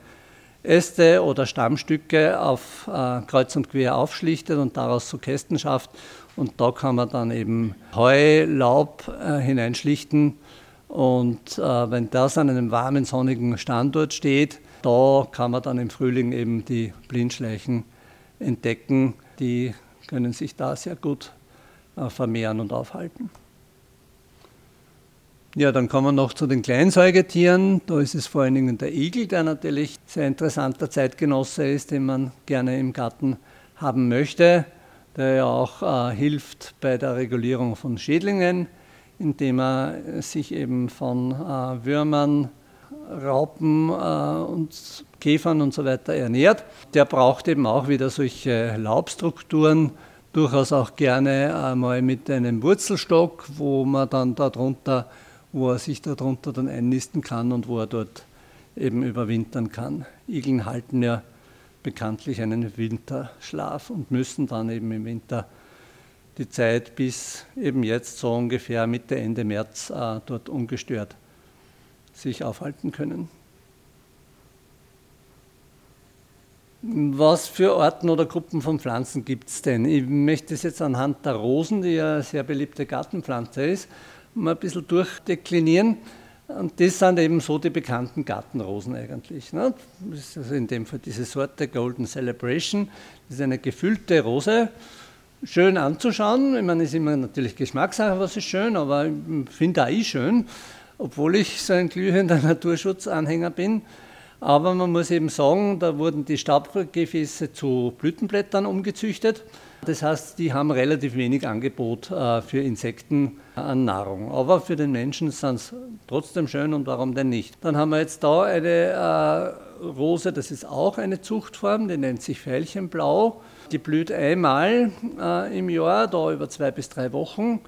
Äste oder Stammstücke auf äh, kreuz und quer aufschlichtet und daraus so Kästen schafft. Und da kann man dann eben Heu, Laub äh, hineinschlichten. Und äh, wenn das an einem warmen, sonnigen Standort steht, da kann man dann im Frühling eben die Blindschleichen entdecken. Die können sich da sehr gut äh, vermehren und aufhalten. Ja, dann kommen wir noch zu den Kleinsäugetieren. Da ist es vor allen Dingen der Igel, der natürlich sehr interessanter Zeitgenosse ist, den man gerne im Garten haben möchte, der ja auch äh, hilft bei der Regulierung von Schädlingen, indem er sich eben von äh, Würmern, Raupen äh, und Käfern und so weiter ernährt. Der braucht eben auch wieder solche Laubstrukturen, durchaus auch gerne einmal mit einem Wurzelstock, wo man dann darunter, wo er sich darunter dann einnisten kann und wo er dort eben überwintern kann. Igeln halten ja bekanntlich einen Winterschlaf und müssen dann eben im Winter die Zeit bis eben jetzt so ungefähr Mitte, Ende März äh, dort ungestört sich aufhalten können. Was für Arten oder Gruppen von Pflanzen gibt es denn? Ich möchte es jetzt anhand der Rosen, die ja eine sehr beliebte Gartenpflanze ist, mal ein bisschen durchdeklinieren. Und das sind eben so die bekannten Gartenrosen eigentlich. Ne? Das ist also in dem Fall diese Sorte Golden Celebration. Das ist eine gefüllte Rose, schön anzuschauen. Ich meine, es ist immer natürlich Geschmackssache, was ist schön, aber ich finde auch ich schön obwohl ich so ein glühender Naturschutzanhänger bin. Aber man muss eben sagen, da wurden die Staubgefäße zu Blütenblättern umgezüchtet. Das heißt, die haben relativ wenig Angebot äh, für Insekten an Nahrung. Aber für den Menschen sind es trotzdem schön und warum denn nicht? Dann haben wir jetzt da eine äh, Rose, das ist auch eine Zuchtform, die nennt sich Veilchenblau. Die blüht einmal äh, im Jahr, da über zwei bis drei Wochen.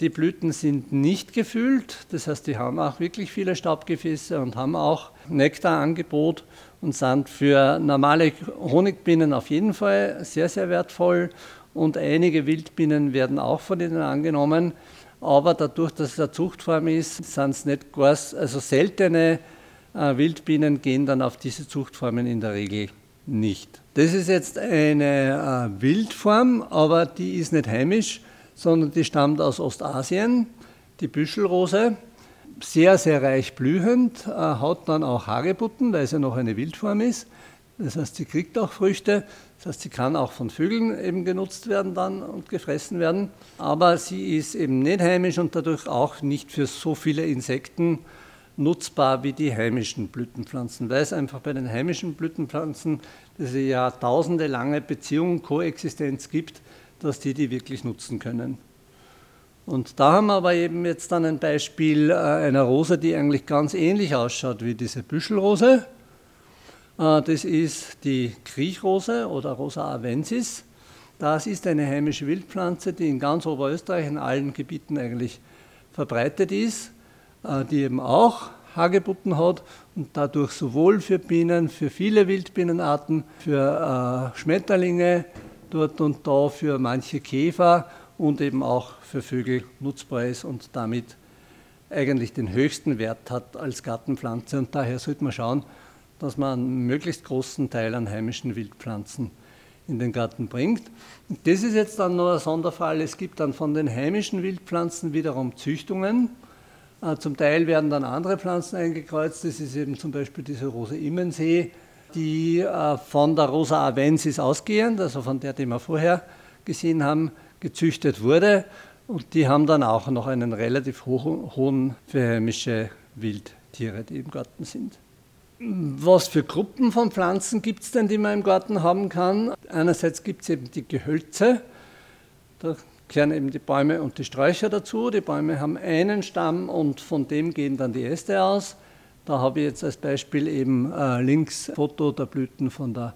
Die Blüten sind nicht gefüllt, das heißt, die haben auch wirklich viele Staubgefäße und haben auch Nektarangebot und sind für normale Honigbienen auf jeden Fall sehr, sehr wertvoll. Und einige Wildbienen werden auch von ihnen angenommen. Aber dadurch, dass es eine Zuchtform ist, sind es nicht gar, also seltene äh, Wildbienen gehen dann auf diese Zuchtformen in der Regel nicht. Das ist jetzt eine äh, Wildform, aber die ist nicht heimisch sondern die stammt aus Ostasien, die Büschelrose. Sehr, sehr reich blühend, äh, hat dann auch Hagebutten, weil sie noch eine Wildform ist. Das heißt, sie kriegt auch Früchte. Das heißt, sie kann auch von Vögeln eben genutzt werden dann und gefressen werden. Aber sie ist eben nicht heimisch und dadurch auch nicht für so viele Insekten nutzbar wie die heimischen Blütenpflanzen, weil es einfach bei den heimischen Blütenpflanzen diese jahrtausende lange Beziehung, Koexistenz gibt, dass die die wirklich nutzen können. Und da haben wir aber eben jetzt dann ein Beispiel äh, einer Rose, die eigentlich ganz ähnlich ausschaut wie diese Büschelrose. Äh, das ist die Kriechrose oder Rosa avensis. Das ist eine heimische Wildpflanze, die in ganz Oberösterreich in allen Gebieten eigentlich verbreitet ist, äh, die eben auch Hagebutten hat und dadurch sowohl für Bienen, für viele Wildbienenarten, für Schmetterlinge, dort und da für manche Käfer und eben auch für Vögel nutzbar ist und damit eigentlich den höchsten Wert hat als Gartenpflanze und daher sollte man schauen, dass man einen möglichst großen Teil an heimischen Wildpflanzen in den Garten bringt. Das ist jetzt dann noch ein Sonderfall. Es gibt dann von den heimischen Wildpflanzen wiederum Züchtungen. Äh, zum Teil werden dann andere Pflanzen eingekreuzt. Das ist eben zum Beispiel diese Rose Immensee, die äh, von der Rosa avensis ausgehend, also von der, die wir vorher gesehen haben, gezüchtet wurde. Und die haben dann auch noch einen relativ hohen für heimische Wildtiere, die im Garten sind. Was für Gruppen von Pflanzen gibt es denn, die man im Garten haben kann? Einerseits gibt es eben die Gehölze, da gehören eben die Bäume und die Sträucher dazu. Die Bäume haben einen Stamm und von dem gehen dann die Äste aus. Da habe ich jetzt als Beispiel eben äh, links Foto der Blüten von der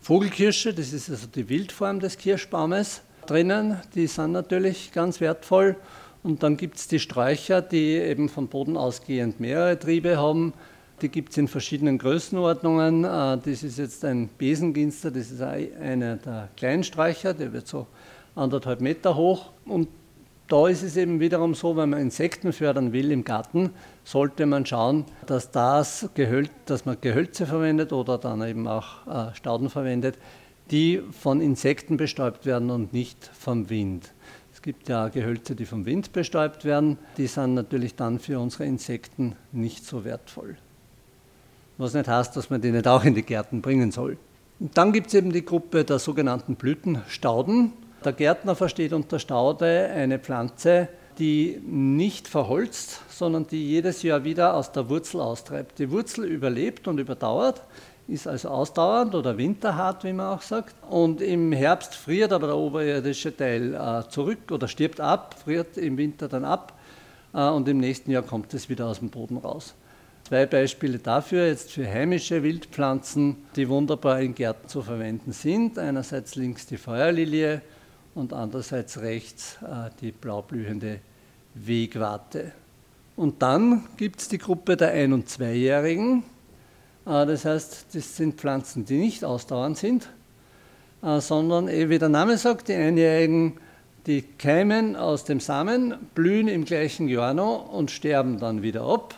Vogelkirsche, das ist also die Wildform des Kirschbaumes drinnen. Die sind natürlich ganz wertvoll. Und dann gibt es die Sträucher, die eben vom Boden ausgehend mehrere Triebe haben. Die gibt es in verschiedenen Größenordnungen. Äh, das ist jetzt ein Besenginster, das ist einer der Kleinstreicher, der wird so anderthalb Meter hoch. Und da ist es eben wiederum so, wenn man Insekten fördern will im Garten, sollte man schauen, dass, das Gehöl dass man Gehölze verwendet oder dann eben auch äh, Stauden verwendet, die von Insekten bestäubt werden und nicht vom Wind. Es gibt ja Gehölze, die vom Wind bestäubt werden. Die sind natürlich dann für unsere Insekten nicht so wertvoll was nicht heißt, dass man die nicht auch in die Gärten bringen soll. Und dann gibt es eben die Gruppe der sogenannten Blütenstauden. Der Gärtner versteht unter Staude eine Pflanze, die nicht verholzt, sondern die jedes Jahr wieder aus der Wurzel austreibt. Die Wurzel überlebt und überdauert, ist also ausdauernd oder winterhart, wie man auch sagt. Und im Herbst friert aber der oberirdische Teil äh, zurück oder stirbt ab, friert im Winter dann ab äh, und im nächsten Jahr kommt es wieder aus dem Boden raus. Zwei Beispiele dafür jetzt für heimische Wildpflanzen, die wunderbar in Gärten zu verwenden sind. Einerseits links die Feuerlilie und andererseits rechts äh, die blaublühende Wegwarte. Und dann gibt es die Gruppe der Ein- und Zweijährigen. Äh, das heißt, das sind Pflanzen, die nicht ausdauernd sind, äh, sondern, eh, wie der Name sagt, die Einjährigen, die keimen aus dem Samen, blühen im gleichen Jahr noch und sterben dann wieder ab.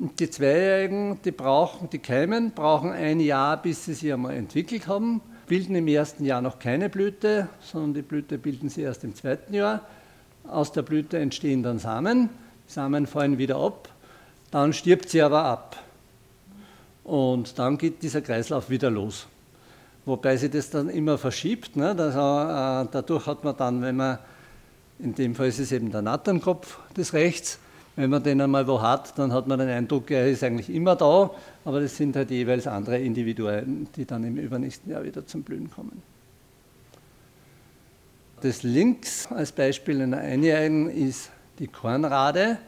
Und die Zweijährigen, die brauchen, die Keimen, brauchen ein Jahr, bis sie sich einmal entwickelt haben, bilden im ersten Jahr noch keine Blüte, sondern die Blüte bilden sie erst im zweiten Jahr. Aus der Blüte entstehen dann Samen, die Samen fallen wieder ab, dann stirbt sie aber ab. Und dann geht dieser Kreislauf wieder los. Wobei sich das dann immer verschiebt. Ne? Also, äh, dadurch hat man dann, wenn man, in dem Fall ist es eben der Natternkopf des Rechts, wenn man den einmal wo hat, dann hat man den Eindruck, er ist eigentlich immer da, aber das sind halt jeweils andere Individuen, die dann im übernächsten Jahr wieder zum Blühen kommen. Das links als Beispiel einer Einjährigen ist die Kornrade,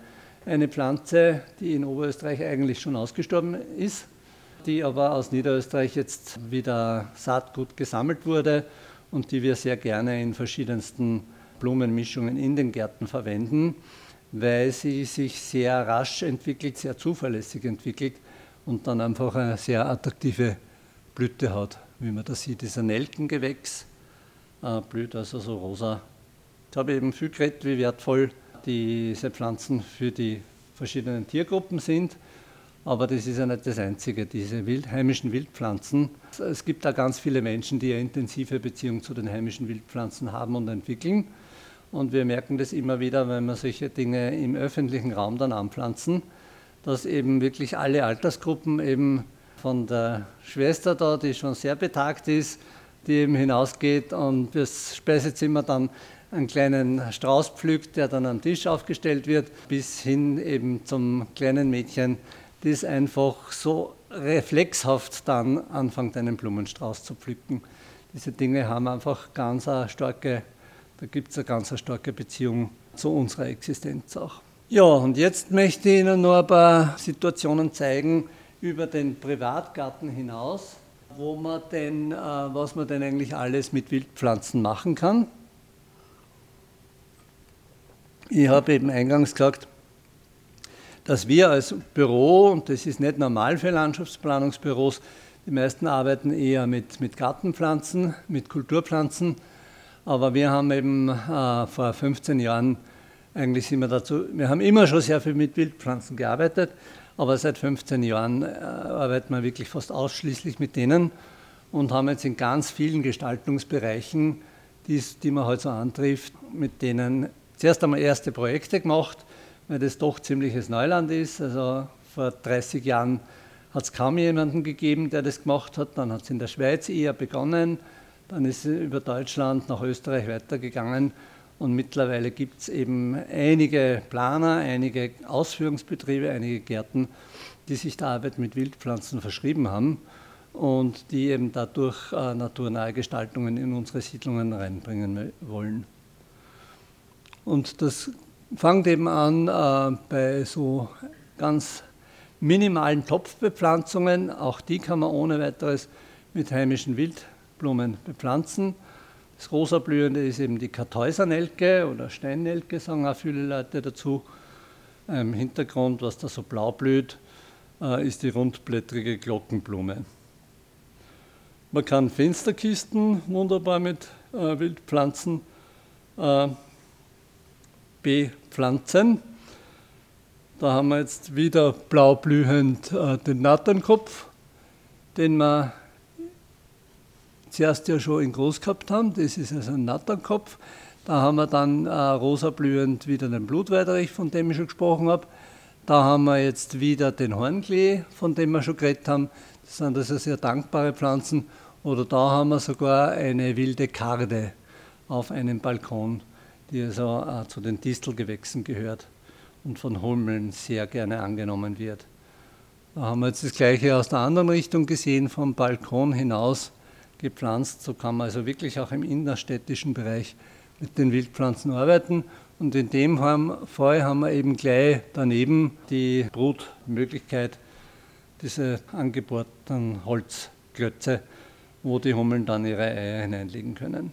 eine Pflanze, die in Oberösterreich eigentlich schon ausgestorben ist, die aber aus Niederösterreich jetzt wieder Saatgut gesammelt wurde und die wir sehr gerne in verschiedensten Blumenmischungen in den Gärten verwenden weil sie sich sehr rasch entwickelt, sehr zuverlässig entwickelt und dann einfach eine sehr attraktive Blüte hat. Wie man das sieht, ist ein Nelkengewächs, äh, blüht also so rosa. Ich habe eben viel geredet, wie wertvoll diese Pflanzen für die verschiedenen Tiergruppen sind. Aber das ist ja nicht das Einzige, diese wild, heimischen Wildpflanzen. Es gibt da ganz viele Menschen, die eine intensive Beziehung zu den heimischen Wildpflanzen haben und entwickeln. Und wir merken das immer wieder, wenn wir solche Dinge im öffentlichen Raum dann anpflanzen, dass eben wirklich alle Altersgruppen eben von der Schwester da, die schon sehr betagt ist, die eben hinausgeht und das Speisezimmer dann einen kleinen Strauß pflückt, der dann am Tisch aufgestellt wird, bis hin eben zum kleinen Mädchen, das einfach so reflexhaft dann anfängt, einen Blumenstrauß zu pflücken. Diese Dinge haben einfach ganz eine starke da gibt es eine ganz starke Beziehung zu unserer Existenz auch. Ja, und jetzt möchte ich Ihnen noch ein paar Situationen zeigen über den Privatgarten hinaus, wo man denn, äh, was man denn eigentlich alles mit Wildpflanzen machen kann. Ich habe eben eingangs gesagt, dass wir als Büro, und das ist nicht normal für Landschaftsplanungsbüros, die meisten arbeiten eher mit, mit Gartenpflanzen, mit Kulturpflanzen, aber wir haben eben äh, vor 15 Jahren eigentlich sind wir dazu, wir haben immer schon sehr viel mit Wildpflanzen gearbeitet, aber seit 15 Jahren äh, arbeiten wir wirklich fast ausschließlich mit denen und haben jetzt in ganz vielen Gestaltungsbereichen, die, die man halt so antrifft, mit denen zuerst einmal erste Projekte gemacht, weil das doch ziemliches Neuland ist. Also vor 30 Jahren hat es kaum jemanden gegeben, der das gemacht hat. Dann hat es in der Schweiz eher begonnen, dann ist es über Deutschland nach Österreich weitergegangen und mittlerweile gibt es eben einige Planer, einige Ausführungsbetriebe, einige Gärten, die sich der Arbeit mit Wildpflanzen verschrieben haben und die eben dadurch äh, naturnahe Gestaltungen in unsere Siedlungen reinbringen wollen. Und das fängt eben an äh, bei so ganz minimalen Topfbepflanzungen. Auch die kann man ohne weiteres mit heimischen Wildblumen bepflanzen. Das rosablühende ist eben die Kartäusernelke oder Steinnelke, sagen auch viele Leute dazu. Im Hintergrund, was da so blau blüht, äh, ist die rundblättrige Glockenblume. Man kann Fensterkisten wunderbar mit äh, Wildpflanzen äh, bepflanzen. Da haben wir jetzt wieder blaublühend den Natternkopf, den wir zuerst ja schon in groß gehabt haben. Das ist also ein Natternkopf. Da haben wir dann äh, rosablühend wieder den Blutweiderich, von dem ich schon gesprochen habe. Da haben wir jetzt wieder den Hornklee, von dem wir schon geredet haben. Das sind also sehr dankbare Pflanzen. Oder da haben wir sogar eine wilde Karde auf einem Balkon, die also äh, zu den Distelgewächsen gehört und von Hummeln sehr gerne angenommen wird. Da haben wir jetzt das gleiche aus der anderen Richtung gesehen, vom Balkon hinaus gepflanzt. So kann man also wirklich auch im innerstädtischen Bereich mit den Wildpflanzen arbeiten. Und in dem Fall haben wir eben gleich daneben die Brutmöglichkeit, diese angebohrten Holzklötze, wo die Hummeln dann ihre Eier hineinlegen können.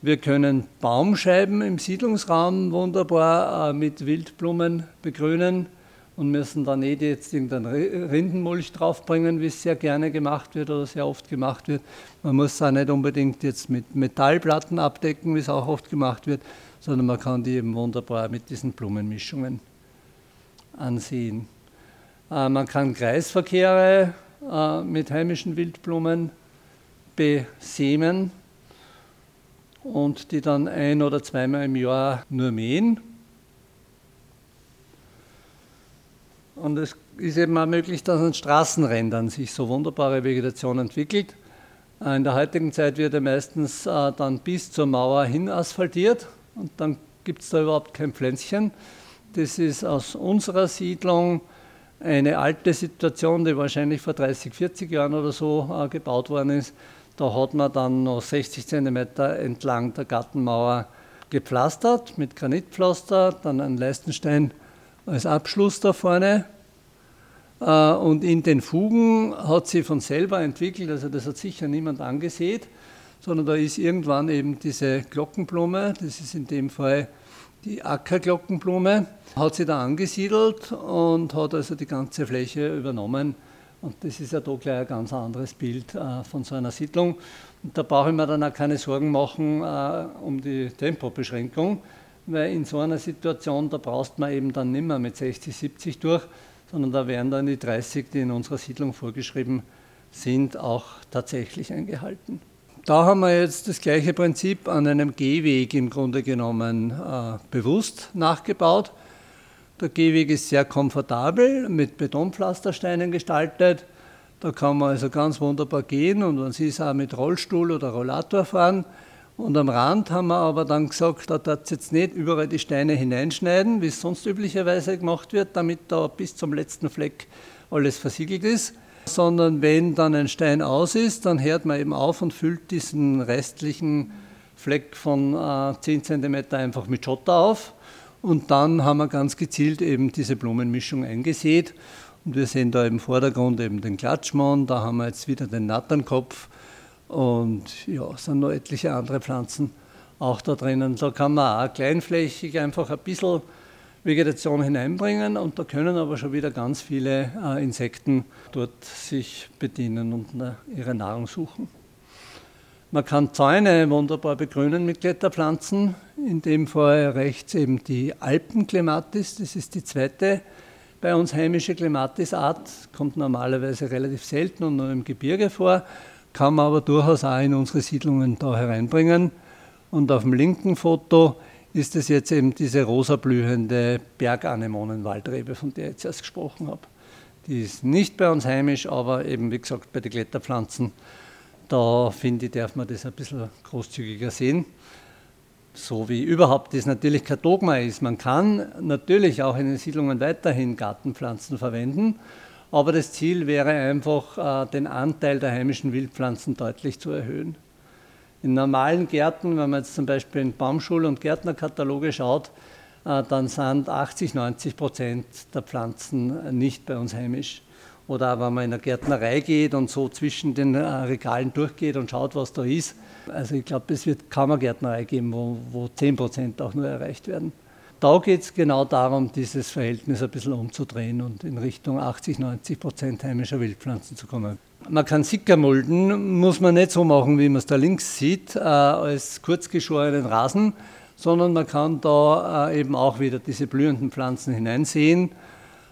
Wir können Baumscheiben im Siedlungsraum wunderbar äh, mit Wildblumen begrünen und müssen da nicht jetzt irgendeinen Rindenmulch draufbringen, wie es sehr gerne gemacht wird oder sehr oft gemacht wird. Man muss es auch nicht unbedingt jetzt mit Metallplatten abdecken, wie es auch oft gemacht wird, sondern man kann die eben wunderbar mit diesen Blumenmischungen ansehen. Äh, man kann Kreisverkehre äh, mit heimischen Wildblumen besämen und die dann ein oder zweimal im Jahr nur mähen Und es ist eben auch möglich, dass an Straßenrändern sich so wunderbare Vegetation entwickelt. Äh, in der heutigen Zeit wird ja meistens äh, dann bis zur Mauer hin asphaltiert und dann gibt es da überhaupt kein Pflänzchen. Das ist aus unserer Siedlung eine alte Situation, die wahrscheinlich vor 30, 40 Jahren oder so äh, gebaut worden ist. Da hat man dann noch 60 cm entlang der Gartenmauer gepflastert mit Granitpflaster, dann einen Leistenstein als Abschluss da vorne. Äh, und in den Fugen hat sie von selber entwickelt, also das hat sicher niemand angesät, sondern da ist irgendwann eben diese Glockenblume, das ist in dem Fall die Ackerglockenblume, hat sie da angesiedelt und hat also die ganze Fläche übernommen. Und das ist ja da gleich ein ganz anderes Bild äh, von so einer Siedlung. Und da brauche ich mir dann auch keine Sorgen machen äh, um die Tempobeschränkung, weil in so einer Situation, da brauchst man eben dann nicht mehr mit 60, 70 durch, sondern da werden dann die 30, die in unserer Siedlung vorgeschrieben sind, auch tatsächlich eingehalten. Da haben wir jetzt das gleiche Prinzip an einem Gehweg im Grunde genommen äh, bewusst nachgebaut. Der Gehweg ist sehr komfortabel mit Betonpflastersteinen gestaltet. Da kann man also ganz wunderbar gehen und man sieht es auch mit Rollstuhl oder Rollator fahren. Und am Rand haben wir aber dann gesagt, da darf jetzt nicht überall die Steine hineinschneiden, wie es sonst üblicherweise gemacht wird, damit da bis zum letzten Fleck alles versiegelt ist, sondern wenn dann ein Stein aus ist, dann hört man eben auf und füllt diesen restlichen Fleck von äh, 10 cm einfach mit Schotter auf. Und dann haben wir ganz gezielt eben diese Blumenmischung eingesät. Und wir sehen da im Vordergrund eben den Klatschmann, da haben wir jetzt wieder den Natternkopf und ja, es sind noch etliche andere Pflanzen auch da drinnen. Da kann man auch kleinflächig einfach ein bisschen Vegetation hineinbringen und da können aber schon wieder ganz viele äh, Insekten dort sich bedienen und äh, ihre Nahrung suchen. Man kann Zäune wunderbar begrünen mit Kletterpflanzen. In dem Fall rechts eben die Alpenklematis, das ist die zweite bei uns heimische Klematisart, kommt normalerweise relativ selten und nur im Gebirge vor, kann man aber durchaus auch in unsere Siedlungen da hereinbringen. Und auf dem linken Foto ist es jetzt eben diese rosa blühende Berganemonenwaldrebe, von der ich jetzt erst gesprochen habe. Die ist nicht bei uns heimisch, aber eben wie gesagt bei den Kletterpflanzen, da finde ich, darf man das ein bisschen großzügiger sehen. So wie überhaupt das natürlich kein Dogma ist. Man kann natürlich auch in den Siedlungen weiterhin Gartenpflanzen verwenden, aber das Ziel wäre einfach, äh, den Anteil der heimischen Wildpflanzen deutlich zu erhöhen. In normalen Gärten, wenn man jetzt zum Beispiel in Baumschul- und Gärtnerkataloge schaut, äh, dann sind 80, 90 Prozent der Pflanzen nicht bei uns heimisch. Oder wenn man in eine Gärtnerei geht und so zwischen den äh, Regalen durchgeht und schaut, was da ist. Also ich glaube, es wird kaum eine Gärtnerei geben, wo, wo 10 Prozent auch nur erreicht werden. Da geht es genau darum, dieses Verhältnis ein bisschen umzudrehen und in Richtung 80, 90 Prozent heimischer Wildpflanzen zu kommen. Man kann Sickermulden, muss man nicht so machen, wie man es da links sieht, äh, als kurzgeschorenen Rasen, sondern man kann da äh, eben auch wieder diese blühenden Pflanzen hineinsehen.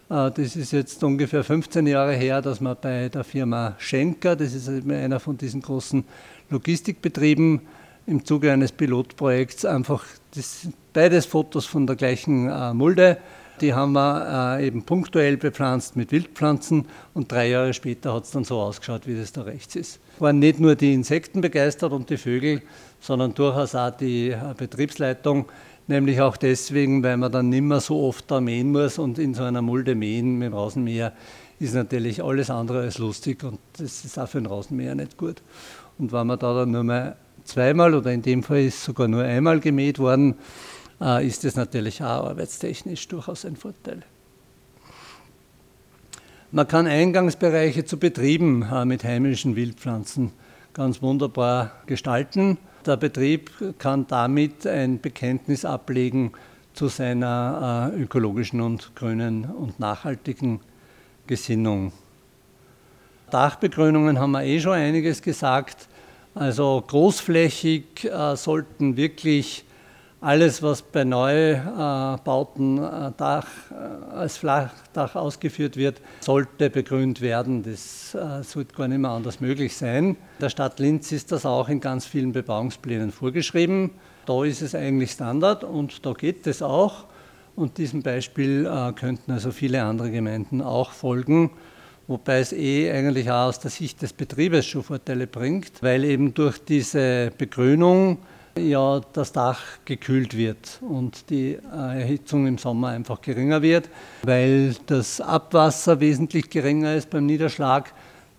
Äh, das ist jetzt ungefähr 15 Jahre her, dass man bei der Firma Schenker, das ist einer von diesen großen Logistikbetrieben, im Zuge eines Pilotprojekts einfach das, beides Fotos von der gleichen äh, Mulde die haben wir äh, eben punktuell bepflanzt mit Wildpflanzen und drei Jahre später hat es dann so ausgeschaut, wie das da rechts ist. Waren nicht nur die Insekten begeistert und die Vögel, sondern durchaus auch die Betriebsleitung, nämlich auch deswegen, weil man dann nicht mehr so oft da mähen muss und in so einer Mulde mähen mit dem Rasenmäher ist natürlich alles andere als lustig und das ist auch für den Rasenmäher nicht gut. Und wenn man da dann nur mal zweimal oder in dem Fall ist sogar nur einmal gemäht worden, äh, ist es natürlich auch arbeitstechnisch durchaus ein Vorteil. Man kann Eingangsbereiche zu Betrieben äh, mit heimischen Wildpflanzen ganz wunderbar gestalten. Der Betrieb kann damit ein Bekenntnis ablegen zu seiner äh, ökologischen und grünen und nachhaltigen Gesinnung. Dachbegrünungen haben wir eh schon einiges gesagt. Also großflächig sollten wirklich alles, was bei Neubauten äh, Dach, äh, als Flachdach ausgeführt wird, sollte begrünt werden. Das äh, sollte gar nicht mehr anders möglich sein. Der Stadt Linz ist das auch in ganz vielen Bebauungsplänen vorgeschrieben. Da ist es eigentlich Standard und da geht es auch. Und diesem Beispiel könnten also viele andere Gemeinden auch folgen wobei es eh eigentlich auch aus der Sicht des Betriebes schon Vorteile bringt, weil eben durch diese Begrünung ja das Dach gekühlt wird und die äh, Erhitzung im Sommer einfach geringer wird, weil das Abwasser wesentlich geringer ist beim Niederschlag.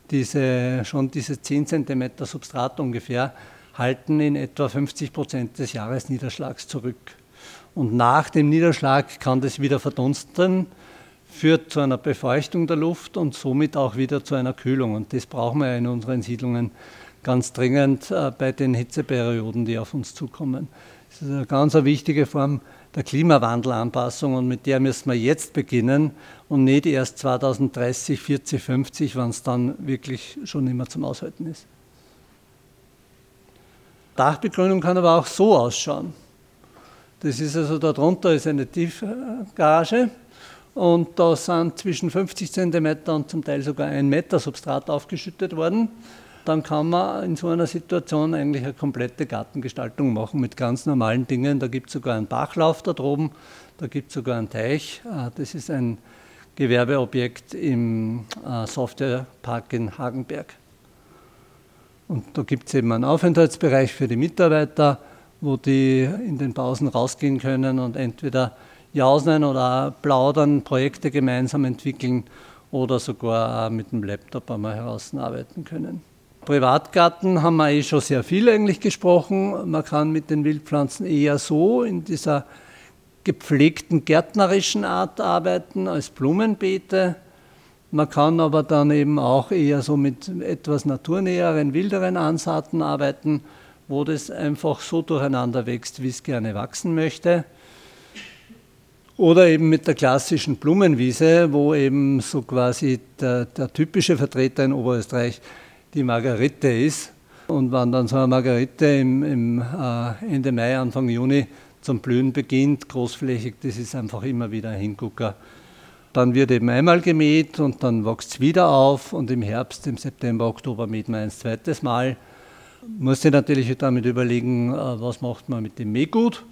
Diese, schon diese 10 cm Substrat ungefähr halten in etwa 50 Prozent des Jahresniederschlags zurück. Und nach dem Niederschlag kann das wieder verdunsten, führt zu einer Befeuchtung der Luft und somit auch wieder zu einer Kühlung. Und das brauchen wir ja in unseren Siedlungen ganz dringend äh, bei den Hitzeperioden, die auf uns zukommen. Das ist eine ganz wichtige Form der Klimawandelanpassung und mit der müssen wir jetzt beginnen und nicht erst 2030, 40, 50, wenn es dann wirklich schon mehr zum Aushalten ist. Dachbegrünung kann aber auch so ausschauen. Das ist also darunter ist eine Tiefgarage und da sind zwischen 50 cm und zum Teil sogar ein Meter Substrat aufgeschüttet worden dann kann man in so einer Situation eigentlich eine komplette Gartengestaltung machen mit ganz normalen Dingen. Da gibt es sogar einen Bachlauf da droben, da gibt es sogar einen Teich. Ah, das ist ein Gewerbeobjekt im äh, Softwarepark in Hagenberg. Und da gibt es eben einen Aufenthaltsbereich für die Mitarbeiter, wo die in den Pausen rausgehen können und entweder jausen oder plaudern, Projekte gemeinsam entwickeln oder sogar mit dem Laptop einmal herausarbeiten können. Privatgarten haben wir eh schon sehr viel eigentlich gesprochen. Man kann mit den Wildpflanzen eher so in dieser gepflegten gärtnerischen Art arbeiten als Blumenbeete. Man kann aber dann eben auch eher so mit etwas naturnäheren, wilderen Ansaaten arbeiten, wo das einfach so durcheinander wächst, wie es gerne wachsen möchte. Oder eben mit der klassischen Blumenwiese, wo eben so quasi der, der typische Vertreter in Oberösterreich die Margarete ist. Und wenn dann so eine Margarite im, im äh, Ende Mai, Anfang Juni zum Blühen beginnt, großflächig, das ist einfach immer wieder ein Hingucker. Dann wird eben einmal gemäht und dann wächst es wieder auf und im Herbst, im September, Oktober mäht man ein zweites Mal. Muss sich natürlich damit überlegen, äh, was macht man mit dem Mähgut.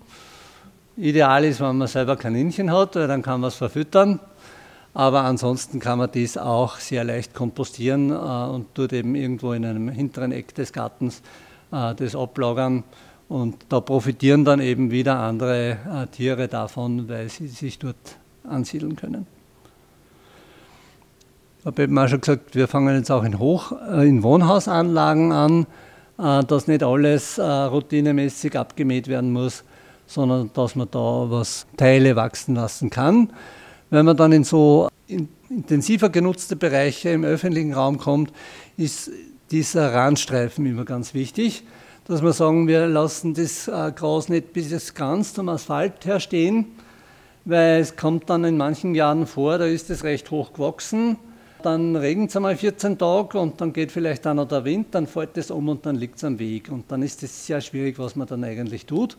Ideal ist, wenn man selber Kaninchen hat, weil dann kann man es verfüttern. Aber ansonsten kann man das auch sehr leicht kompostieren äh, und dort eben irgendwo in einem hinteren Eck des Gartens äh, das ablagern. Und da profitieren dann eben wieder andere äh, Tiere davon, weil sie sich dort ansiedeln können. Ich habe eben auch schon gesagt, wir fangen jetzt auch in, Hoch-, in Wohnhausanlagen an, dass nicht alles routinemäßig abgemäht werden muss, sondern dass man da was Teile wachsen lassen kann. Wenn man dann in so intensiver genutzte Bereiche im öffentlichen Raum kommt, ist dieser Randstreifen immer ganz wichtig, dass wir sagen, wir lassen das äh, Gras nicht bis ganz zum Asphalt herstehen, weil es kommt dann in manchen Jahren vor, da ist es recht hoch gewachsen, dann regnet es einmal 14 Tage und dann geht vielleicht auch noch der Wind, dann fällt es um und dann liegt es am Weg und dann ist es sehr schwierig, was man dann eigentlich tut.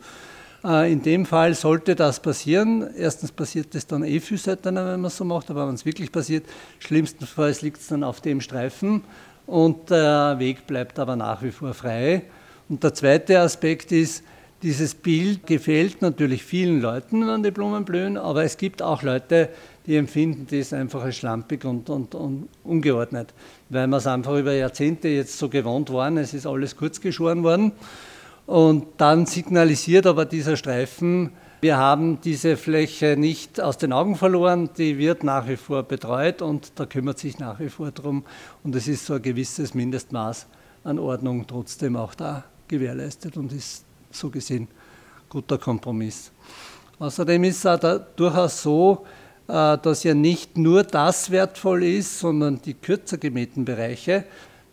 Äh, in dem Fall sollte das passieren. Erstens passiert das dann eh viel seltener, wenn man es so macht, aber wenn es wirklich passiert, schlimmstenfalls liegt es dann auf dem Streifen und der Weg bleibt aber nach wie vor frei. Und der zweite Aspekt ist, dieses Bild gefällt natürlich vielen Leuten, wenn die Blumen blühen, aber es gibt auch Leute, die empfinden das einfach als schlampig und, und, und ungeordnet, weil wir es einfach über Jahrzehnte jetzt so gewohnt waren, es ist alles kurz geschoren worden. Und dann signalisiert aber dieser Streifen, wir haben diese Fläche nicht aus den Augen verloren, die wird nach wie vor betreut und da kümmert sich nach wie vor darum. Und es ist so ein gewisses Mindestmaß an Ordnung trotzdem auch da gewährleistet und ist so gesehen guter Kompromiss. Außerdem ist es auch durchaus so, äh, dass ja nicht nur das wertvoll ist, sondern die kürzer gemähten Bereiche.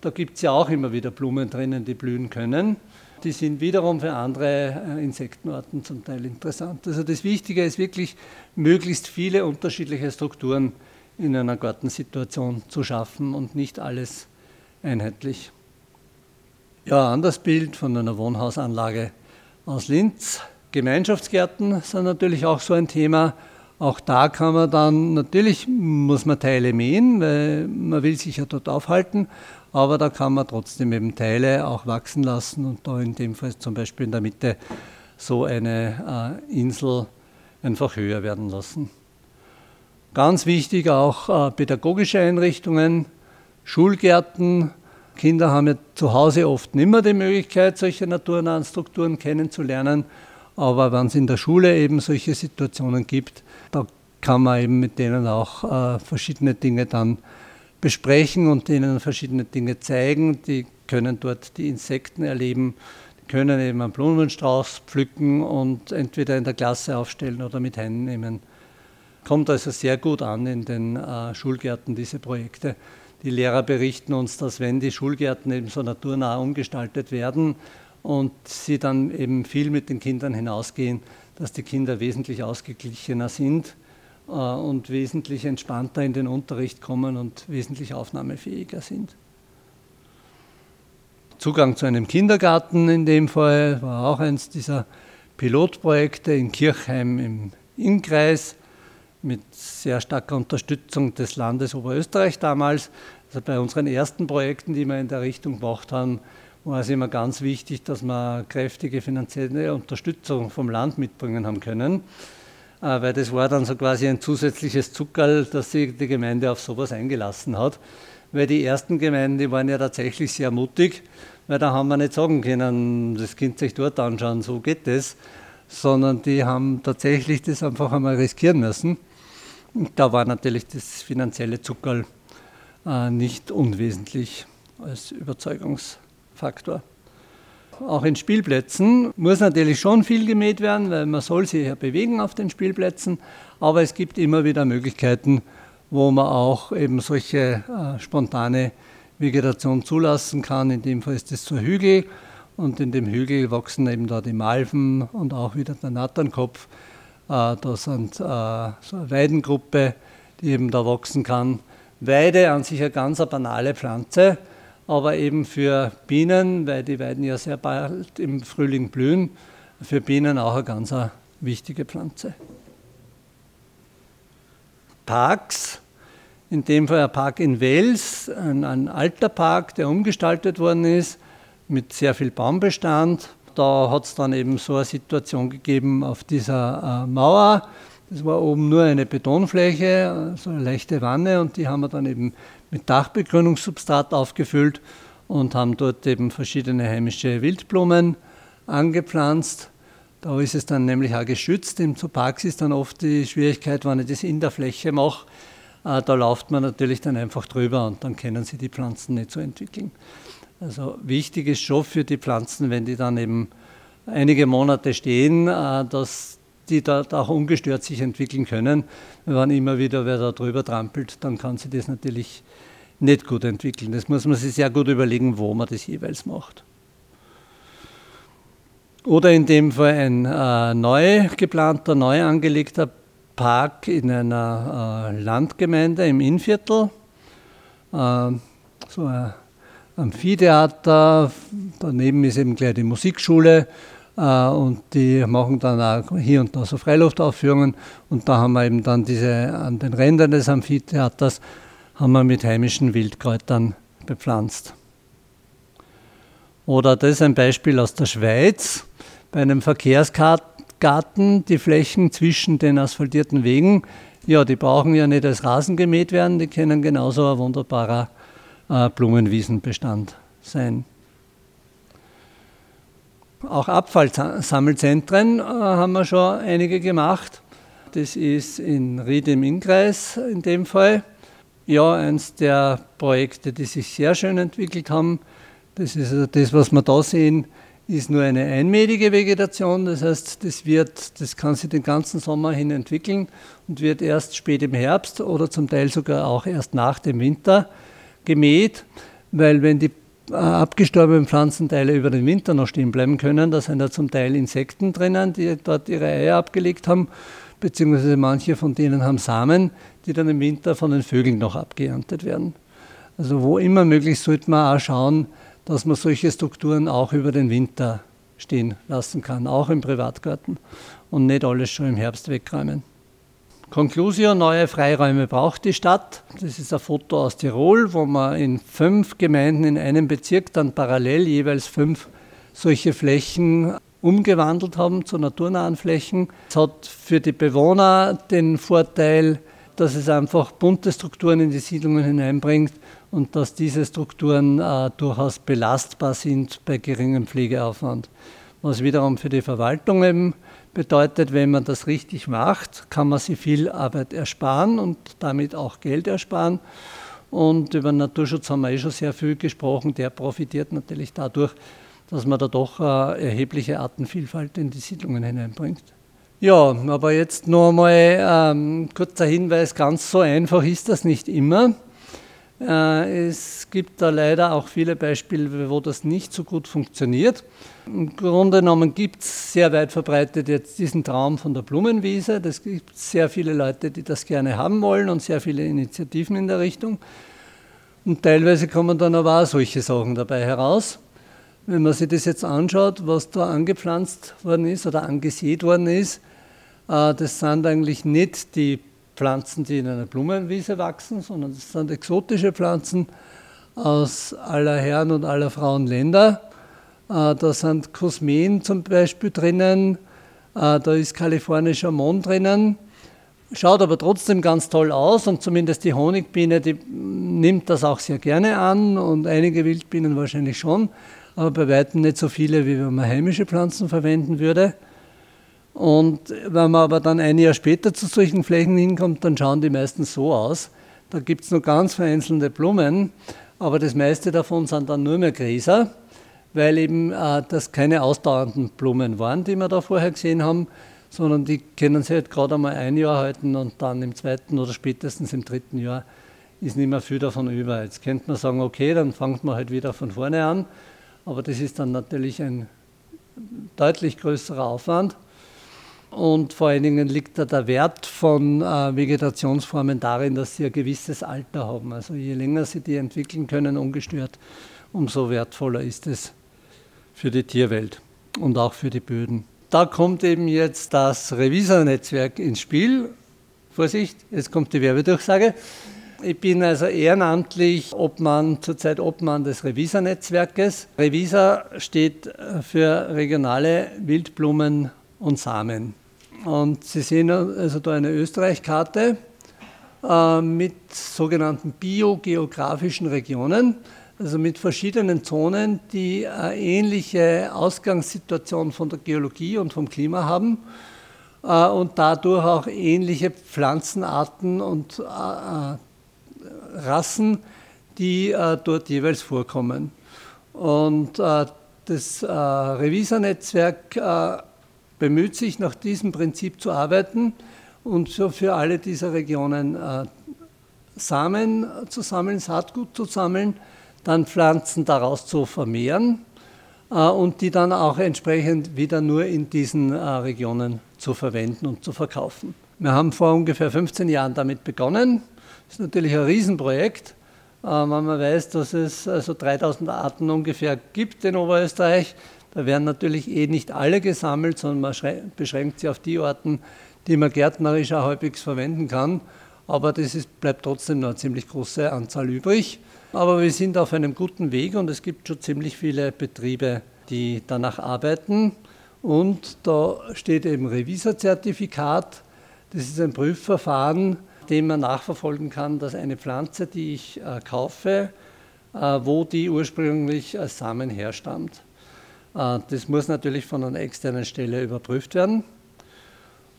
Da gibt es ja auch immer wieder Blumen drinnen, die blühen können die sind wiederum für andere äh, Insektenarten zum Teil interessant. Also das Wichtige ist wirklich, möglichst viele unterschiedliche Strukturen in einer Gartensituation zu schaffen und nicht alles einheitlich. Ja, anderes Bild von einer Wohnhausanlage aus Linz. Gemeinschaftsgärten sind natürlich auch so ein Thema. Auch da kann man dann, natürlich muss man Teile mähen, weil man will sich ja dort aufhalten, aber da kann man trotzdem eben Teile auch wachsen lassen und da in dem Fall zum Beispiel in der Mitte so eine äh, Insel einfach höher werden lassen. Ganz wichtig auch äh, pädagogische Einrichtungen, Schulgärten. Kinder haben ja zu Hause oft nicht mehr die Möglichkeit, solche naturnahen Strukturen kennenzulernen. Aber wenn es in der Schule eben solche Situationen gibt, kann man eben mit denen auch äh, verschiedene Dinge dann besprechen und ihnen verschiedene Dinge zeigen. Die können dort die Insekten erleben, die können eben einen Blumenstrauß pflücken und entweder in der Klasse aufstellen oder mit Händen nehmen. Kommt also sehr gut an in den äh, Schulgärten, diese Projekte. Die Lehrer berichten uns, dass wenn die Schulgärten eben so naturnah umgestaltet werden und sie dann eben viel mit den Kindern hinausgehen, dass die Kinder wesentlich ausgeglichener sind und wesentlich entspannter in den Unterricht kommen und wesentlich aufnahmefähiger sind. Zugang zu einem Kindergarten in dem Fall war auch eines dieser Pilotprojekte in Kirchheim im Innkreis mit sehr starker Unterstützung des Landes Oberösterreich damals. Also bei unseren ersten Projekten, die wir in der Richtung gemacht haben, war es immer ganz wichtig, dass wir kräftige finanzielle Unterstützung vom Land mitbringen haben können. Weil das war dann so quasi ein zusätzliches Zuckerl, dass sich die Gemeinde auf sowas eingelassen hat. Weil die ersten Gemeinden, die waren ja tatsächlich sehr mutig, weil da haben wir nicht sagen können, das Kind sich dort anschauen, so geht das, sondern die haben tatsächlich das einfach einmal riskieren müssen. Und da war natürlich das finanzielle Zuckerl äh, nicht unwesentlich als Überzeugungsfaktor. Auch in Spielplätzen muss natürlich schon viel gemäht werden, weil man soll sich ja bewegen auf den Spielplätzen. Aber es gibt immer wieder Möglichkeiten, wo man auch eben solche äh, spontane Vegetation zulassen kann. In dem Fall ist es so Hügel und in dem Hügel wachsen eben da die Malven und auch wieder der Natternkopf. Äh, da sind äh, so eine Weidengruppe, die eben da wachsen kann. Weide an sich eine ganz banale Pflanze, aber eben für Bienen, weil die Weiden ja sehr bald im Frühling blühen, für Bienen auch eine ganz wichtige Pflanze. Parks, in dem Fall ein Park in Wels, ein, ein alter Park, der umgestaltet worden ist, mit sehr viel Baumbestand. Da hat es dann eben so eine Situation gegeben auf dieser äh, Mauer. Das war oben nur eine Betonfläche, so eine leichte Wanne und die haben wir dann eben mit Dachbegrünungssubstrat aufgefüllt und haben dort eben verschiedene heimische Wildblumen angepflanzt. Da ist es dann nämlich auch geschützt. Im Zooparks ist dann oft die Schwierigkeit, wenn ich das in der Fläche mache, äh, da läuft man natürlich dann einfach drüber und dann können sie die Pflanzen nicht so entwickeln. Also wichtig ist schon für die Pflanzen, wenn die dann eben einige Monate stehen, äh, dass die da auch ungestört sich entwickeln können. Wenn immer wieder wer da drüber trampelt, dann kann sich das natürlich nicht gut entwickeln. Das muss man sich sehr gut überlegen, wo man das jeweils macht. Oder in dem Fall ein äh, neu geplanter, neu angelegter Park in einer äh, Landgemeinde im Innviertel. Äh, so ein Amphitheater, daneben ist eben gleich die Musikschule äh, und die machen dann auch hier und da so Freiluftaufführungen und da haben wir eben dann diese an den Rändern des Amphitheaters haben wir mit heimischen Wildkräutern bepflanzt. Oder das ist ein Beispiel aus der Schweiz bei einem Verkehrsgarten, die Flächen zwischen den asphaltierten Wegen, ja, die brauchen ja nicht als Rasen gemäht werden, die können genauso ein wunderbarer äh, Blumenwiesenbestand sein. Auch Abfallsammelzentren äh, haben wir schon einige gemacht. Das ist in Ried im Innkreis in dem Fall. Ja, eines der Projekte, die sich sehr schön entwickelt haben. Das ist also das, was wir da sehen, ist nur eine einmädige Vegetation. Das heißt, das, wird, das kann sich den ganzen Sommer hin entwickeln und wird erst spät im Herbst oder zum Teil sogar auch erst nach dem Winter gemäht, weil wenn die äh, abgestorbenen Pflanzenteile über den Winter noch stehen bleiben können, da sind da zum Teil Insekten drinnen, die dort ihre Eier abgelegt haben, beziehungsweise manche von denen haben Samen, die dann im Winter von den Vögeln noch abgeerntet werden. Also wo immer möglich sollte man auch schauen, dass man solche Strukturen auch über den Winter stehen lassen kann, auch im Privatgarten und nicht alles schon im Herbst wegräumen. Conclusio, neue Freiräume braucht die Stadt. Das ist ein Foto aus Tirol, wo man in fünf Gemeinden in einem Bezirk dann parallel jeweils fünf solche Flächen umgewandelt haben zu naturnahen Flächen. Es hat für die Bewohner den Vorteil, dass es einfach bunte Strukturen in die Siedlungen hineinbringt und dass diese Strukturen äh, durchaus belastbar sind bei geringem Pflegeaufwand. Was wiederum für die Verwaltung eben bedeutet, wenn man das richtig macht, kann man sich viel Arbeit ersparen und damit auch Geld ersparen. Und über Naturschutz haben wir eh schon sehr viel gesprochen. Der profitiert natürlich dadurch, dass man da doch äh, erhebliche Artenvielfalt in die Siedlungen hineinbringt. Ja, aber jetzt noch einmal ähm, kurzer Hinweis, ganz so einfach ist das nicht immer. Äh, es gibt da leider auch viele Beispiele, wo das nicht so gut funktioniert. Im Grunde genommen gibt es sehr weit verbreitet jetzt diesen Traum von der Blumenwiese. Es gibt sehr viele Leute, die das gerne haben wollen und sehr viele Initiativen in der Richtung. Und teilweise kommen dann aber auch solche Sachen dabei heraus. Wenn man sich das jetzt anschaut, was da angepflanzt worden ist oder angesät worden ist, das sind eigentlich nicht die Pflanzen, die in einer Blumenwiese wachsen, sondern das sind exotische Pflanzen aus aller Herren und aller Frauen Länder. Äh, da sind Kosmen zum Beispiel drinnen, äh, da ist kalifornischer Mond drinnen. Schaut aber trotzdem ganz toll aus und zumindest die Honigbiene, die nimmt das auch sehr gerne an und einige Wildbienen wahrscheinlich schon, aber bei weitem nicht so viele, wie wenn man heimische Pflanzen verwenden würde. Und wenn man aber dann ein Jahr später zu solchen Flächen hinkommt, dann schauen die meistens so aus. Da gibt es nur ganz vereinzelte Blumen, aber das meiste davon sind dann nur mehr Gräser, weil eben äh, das keine ausdauernden Blumen waren, die wir da vorher gesehen haben, sondern die können sich halt gerade einmal ein Jahr halten und dann im zweiten oder spätestens im dritten Jahr ist nicht mehr viel davon über. Jetzt könnte man sagen, okay, dann fängt man halt wieder von vorne an, aber das ist dann natürlich ein deutlich größerer Aufwand. Und vor allen Dingen liegt da der Wert von äh, Vegetationsformen darin, dass sie ein gewisses Alter haben. Also je länger sie die entwickeln können, ungestört, umso wertvoller ist es für die Tierwelt und auch für die Böden. Da kommt eben jetzt das Revisor-Netzwerk ins Spiel. Vorsicht, jetzt kommt die Werbedurchsage. Ich bin also ehrenamtlich Obmann, zurzeit Obmann des Revisor-Netzwerkes. Revisor steht für regionale Wildblumen und Samen. Und Sie sehen also da eine Österreich-Karte äh, mit sogenannten biogeografischen Regionen, also mit verschiedenen Zonen, die eine ähnliche Ausgangssituation von der Geologie und vom Klima haben äh, und dadurch auch ähnliche Pflanzenarten und äh, Rassen, die äh, dort jeweils vorkommen. Und äh, das äh, Revisornetzwerk äh, bemüht sich, nach diesem Prinzip zu arbeiten und so für alle dieser Regionen äh, Samen zu sammeln, Saatgut zu sammeln, dann Pflanzen daraus zu vermehren äh, und die dann auch entsprechend wieder nur in diesen äh, Regionen zu verwenden und zu verkaufen. Wir haben vor ungefähr 15 Jahren damit begonnen das ist natürlich ein Riesenprojekt, äh, wenn man weiß, dass es also 3000 Arten ungefähr gibt in Oberösterreich. Da werden natürlich eh nicht alle gesammelt, sondern man beschränkt sie auf die Arten, die man gärtnerisch auch halbwegs verwenden kann. Aber das ist, bleibt trotzdem noch eine ziemlich große Anzahl übrig. Aber wir sind auf einem guten Weg und es gibt schon ziemlich viele Betriebe, die danach arbeiten. Und da steht eben Revisorzertifikat. Das ist ein Prüfverfahren, dem man nachverfolgen kann, dass eine Pflanze, die ich äh, kaufe, äh, wo die ursprünglich als Samen herstammt. Äh, das muss natürlich von einer externen Stelle überprüft werden.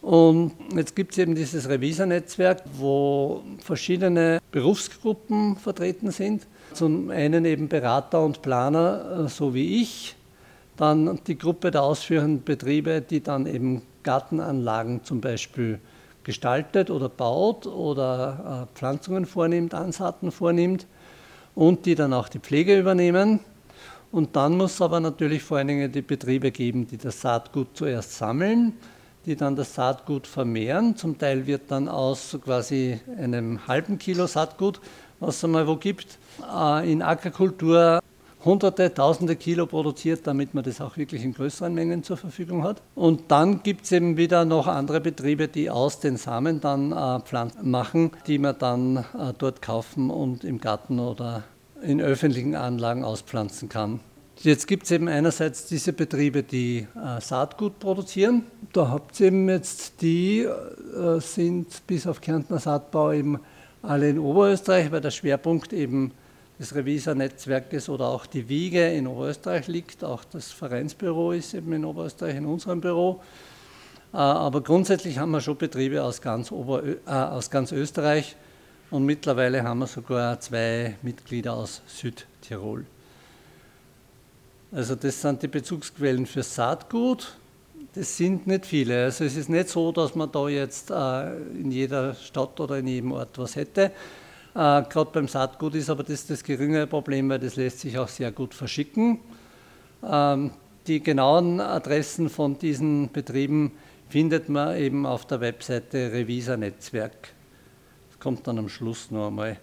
Und jetzt gibt es eben dieses Revisornetzwerk, wo verschiedene Berufsgruppen vertreten sind. Zum einen eben Berater und Planer, äh, so wie ich. Dann die Gruppe der ausführenden Betriebe, die dann eben Gartenanlagen zum Beispiel gestaltet oder baut oder äh, Pflanzungen vornimmt, Ansaaten vornimmt und die dann auch die Pflege übernehmen. Und dann muss es aber natürlich vor allen Dingen die Betriebe geben, die das Saatgut zuerst sammeln, die dann das Saatgut vermehren. Zum Teil wird dann aus quasi einem halben Kilo Saatgut, was es einmal wo gibt, äh, in Ackerkultur hunderte, tausende Kilo produziert, damit man das auch wirklich in größeren Mengen zur Verfügung hat. Und dann gibt es eben wieder noch andere Betriebe, die aus den Samen dann äh, Pflanzen machen, die man dann äh, dort kaufen und im Garten oder in öffentlichen Anlagen auspflanzen kann. Jetzt gibt es eben einerseits diese Betriebe, die äh, Saatgut produzieren. Da habt ihr eben jetzt die, äh, sind bis auf Kärntner Saatbau eben alle in Oberösterreich, weil der Schwerpunkt eben des Revisor-Netzwerkes oder auch die Wiege in Oberösterreich liegt. Auch das Vereinsbüro ist eben in Oberösterreich in unserem Büro. Äh, aber grundsätzlich haben wir schon Betriebe aus ganz, Oberö äh, aus ganz Österreich und mittlerweile haben wir sogar zwei Mitglieder aus Südtirol. Also das sind die Bezugsquellen für Saatgut. Das sind nicht viele. Also es ist nicht so, dass man da jetzt äh, in jeder Stadt oder in jedem Ort was hätte. Äh, Gerade beim Saatgut ist aber das das geringere Problem, weil das lässt sich auch sehr gut verschicken. Ähm, die genauen Adressen von diesen Betrieben findet man eben auf der Webseite Revisa Netzwerk. Kommt dann am Schluss noch einmal,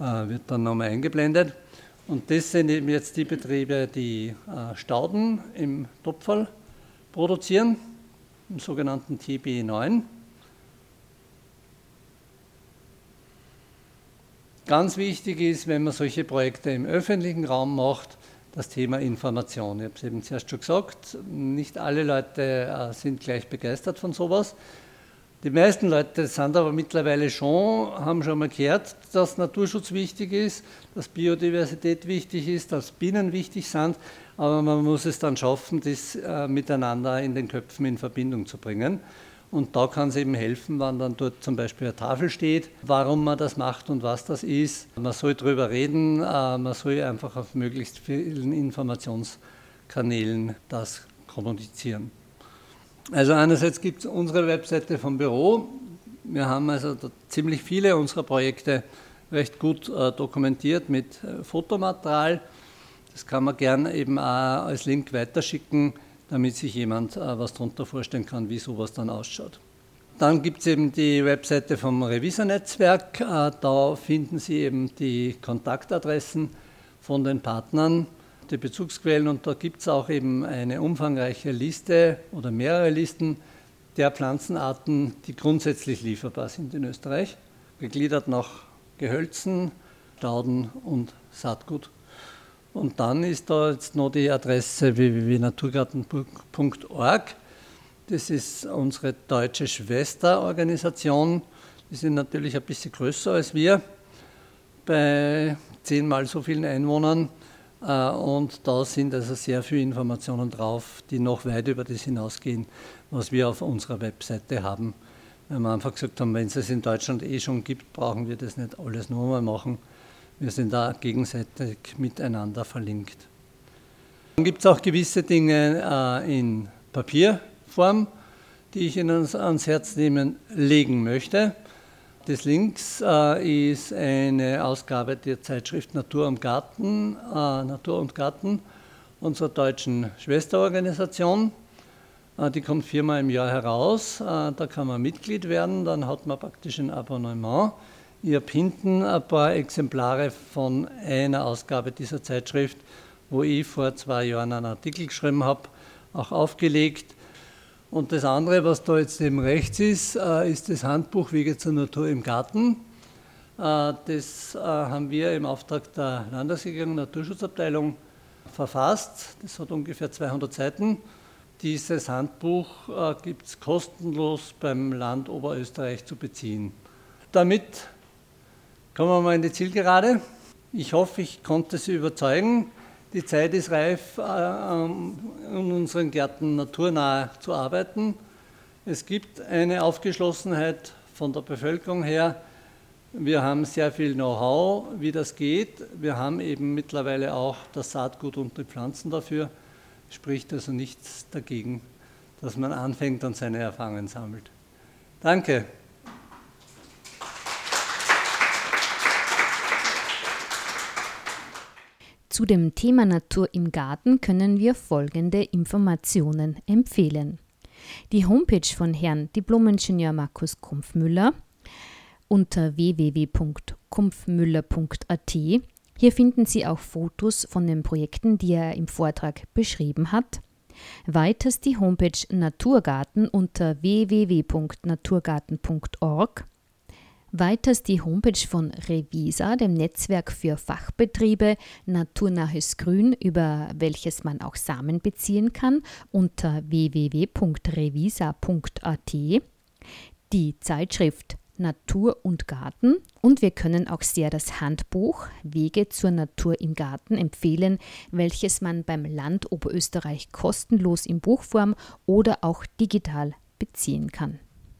äh, wird dann noch einmal eingeblendet. Und das sind eben jetzt die Betriebe, die äh, Stauden im Topfall produzieren, im sogenannten TB9. Ganz wichtig ist, wenn man solche Projekte im öffentlichen Raum macht, das Thema Information. Ich habe es eben zuerst schon gesagt, nicht alle Leute äh, sind gleich begeistert von sowas. Die meisten Leute sind aber mittlerweile schon, haben schon mal gehört, dass Naturschutz wichtig ist, dass Biodiversität wichtig ist, dass Bienen wichtig sind, aber man muss es dann schaffen, das äh, miteinander in den Köpfen in Verbindung zu bringen. Und da kann es eben helfen, wenn dann dort zum Beispiel eine Tafel steht, warum man das macht und was das ist. Man soll darüber reden, äh, man soll einfach auf möglichst vielen Informationskanälen das kommunizieren. Also einerseits gibt es unsere Webseite vom Büro. Wir haben also ziemlich viele unserer Projekte recht gut äh, dokumentiert mit äh, Fotomaterial. Das kann man gerne eben auch als Link weiterschicken damit sich jemand äh, was darunter vorstellen kann, wie sowas dann ausschaut. Dann gibt es eben die Webseite vom Revisornetzwerk. Äh, da finden Sie eben die Kontaktadressen von den Partnern, die Bezugsquellen und da gibt es auch eben eine umfangreiche Liste oder mehrere Listen der Pflanzenarten, die grundsätzlich lieferbar sind in Österreich, gegliedert nach Gehölzen, Stauden und Saatgut. Und dann ist da jetzt noch die Adresse www.naturgarten.org. Das ist unsere deutsche Schwesterorganisation. Die sind natürlich ein bisschen größer als wir, bei zehnmal so vielen Einwohnern. Äh, und da sind also sehr viele Informationen drauf, die noch weit über das hinausgehen, was wir auf unserer Webseite haben. Weil wir einfach gesagt haben, wenn es es in Deutschland eh schon gibt, brauchen wir das nicht alles nur mal machen. Wir sind da gegenseitig miteinander verlinkt. Dann gibt es auch gewisse Dinge äh, in Papierform, die ich Ihnen ans Herz nehmen legen möchte. Das links äh, ist eine Ausgabe der Zeitschrift Natur und Garten, äh, Natur und Garten unserer deutschen Schwesterorganisation. Äh, die kommt viermal im Jahr heraus. Äh, da kann man Mitglied werden, dann hat man praktisch ein Abonnement. Ich habe hinten ein paar Exemplare von einer Ausgabe dieser Zeitschrift, wo ich vor zwei Jahren einen Artikel geschrieben habe, auch aufgelegt. Und das andere, was da jetzt eben rechts ist, äh, ist das Handbuch Wege zur Natur im Garten. Äh, das äh, haben wir im Auftrag der Landesregierung Naturschutzabteilung verfasst. Das hat ungefähr 200 Seiten. Dieses Handbuch gibt es kostenlos beim Land Oberösterreich zu beziehen. Damit Kommen wir mal in die Zielgerade. Ich hoffe, ich konnte Sie überzeugen. Die Zeit ist reif, äh, ähm, in unseren Gärten naturnah zu arbeiten. Es gibt eine Aufgeschlossenheit von der Bevölkerung her. Wir haben sehr viel Know-how, wie das geht. Wir haben eben mittlerweile auch das Saatgut und die Pflanzen dafür. Spricht also nichts dagegen, dass man anfängt und seine Erfahrungen sammelt. Danke. Zu dem Thema Natur im Garten können wir folgende Informationen empfehlen. Die Homepage von Herrn Diplomingenieur Markus Kumpfmüller unter www.kumpfmüller.at. Hier finden Sie auch Fotos von den Projekten, die er im Vortrag beschrieben hat. Weiters die Homepage Naturgarten unter www.naturgarten.org Weiters die Homepage von Revisa, dem Netzwerk für Fachbetriebe Naturnahes Grün, über welches man auch Samen beziehen kann, unter www.revisa.at. Die Zeitschrift Natur und Garten und wir können auch sehr das Handbuch Wege zur Natur im Garten empfehlen, welches man beim Land Oberösterreich kostenlos in Buchform oder auch digital beziehen kann.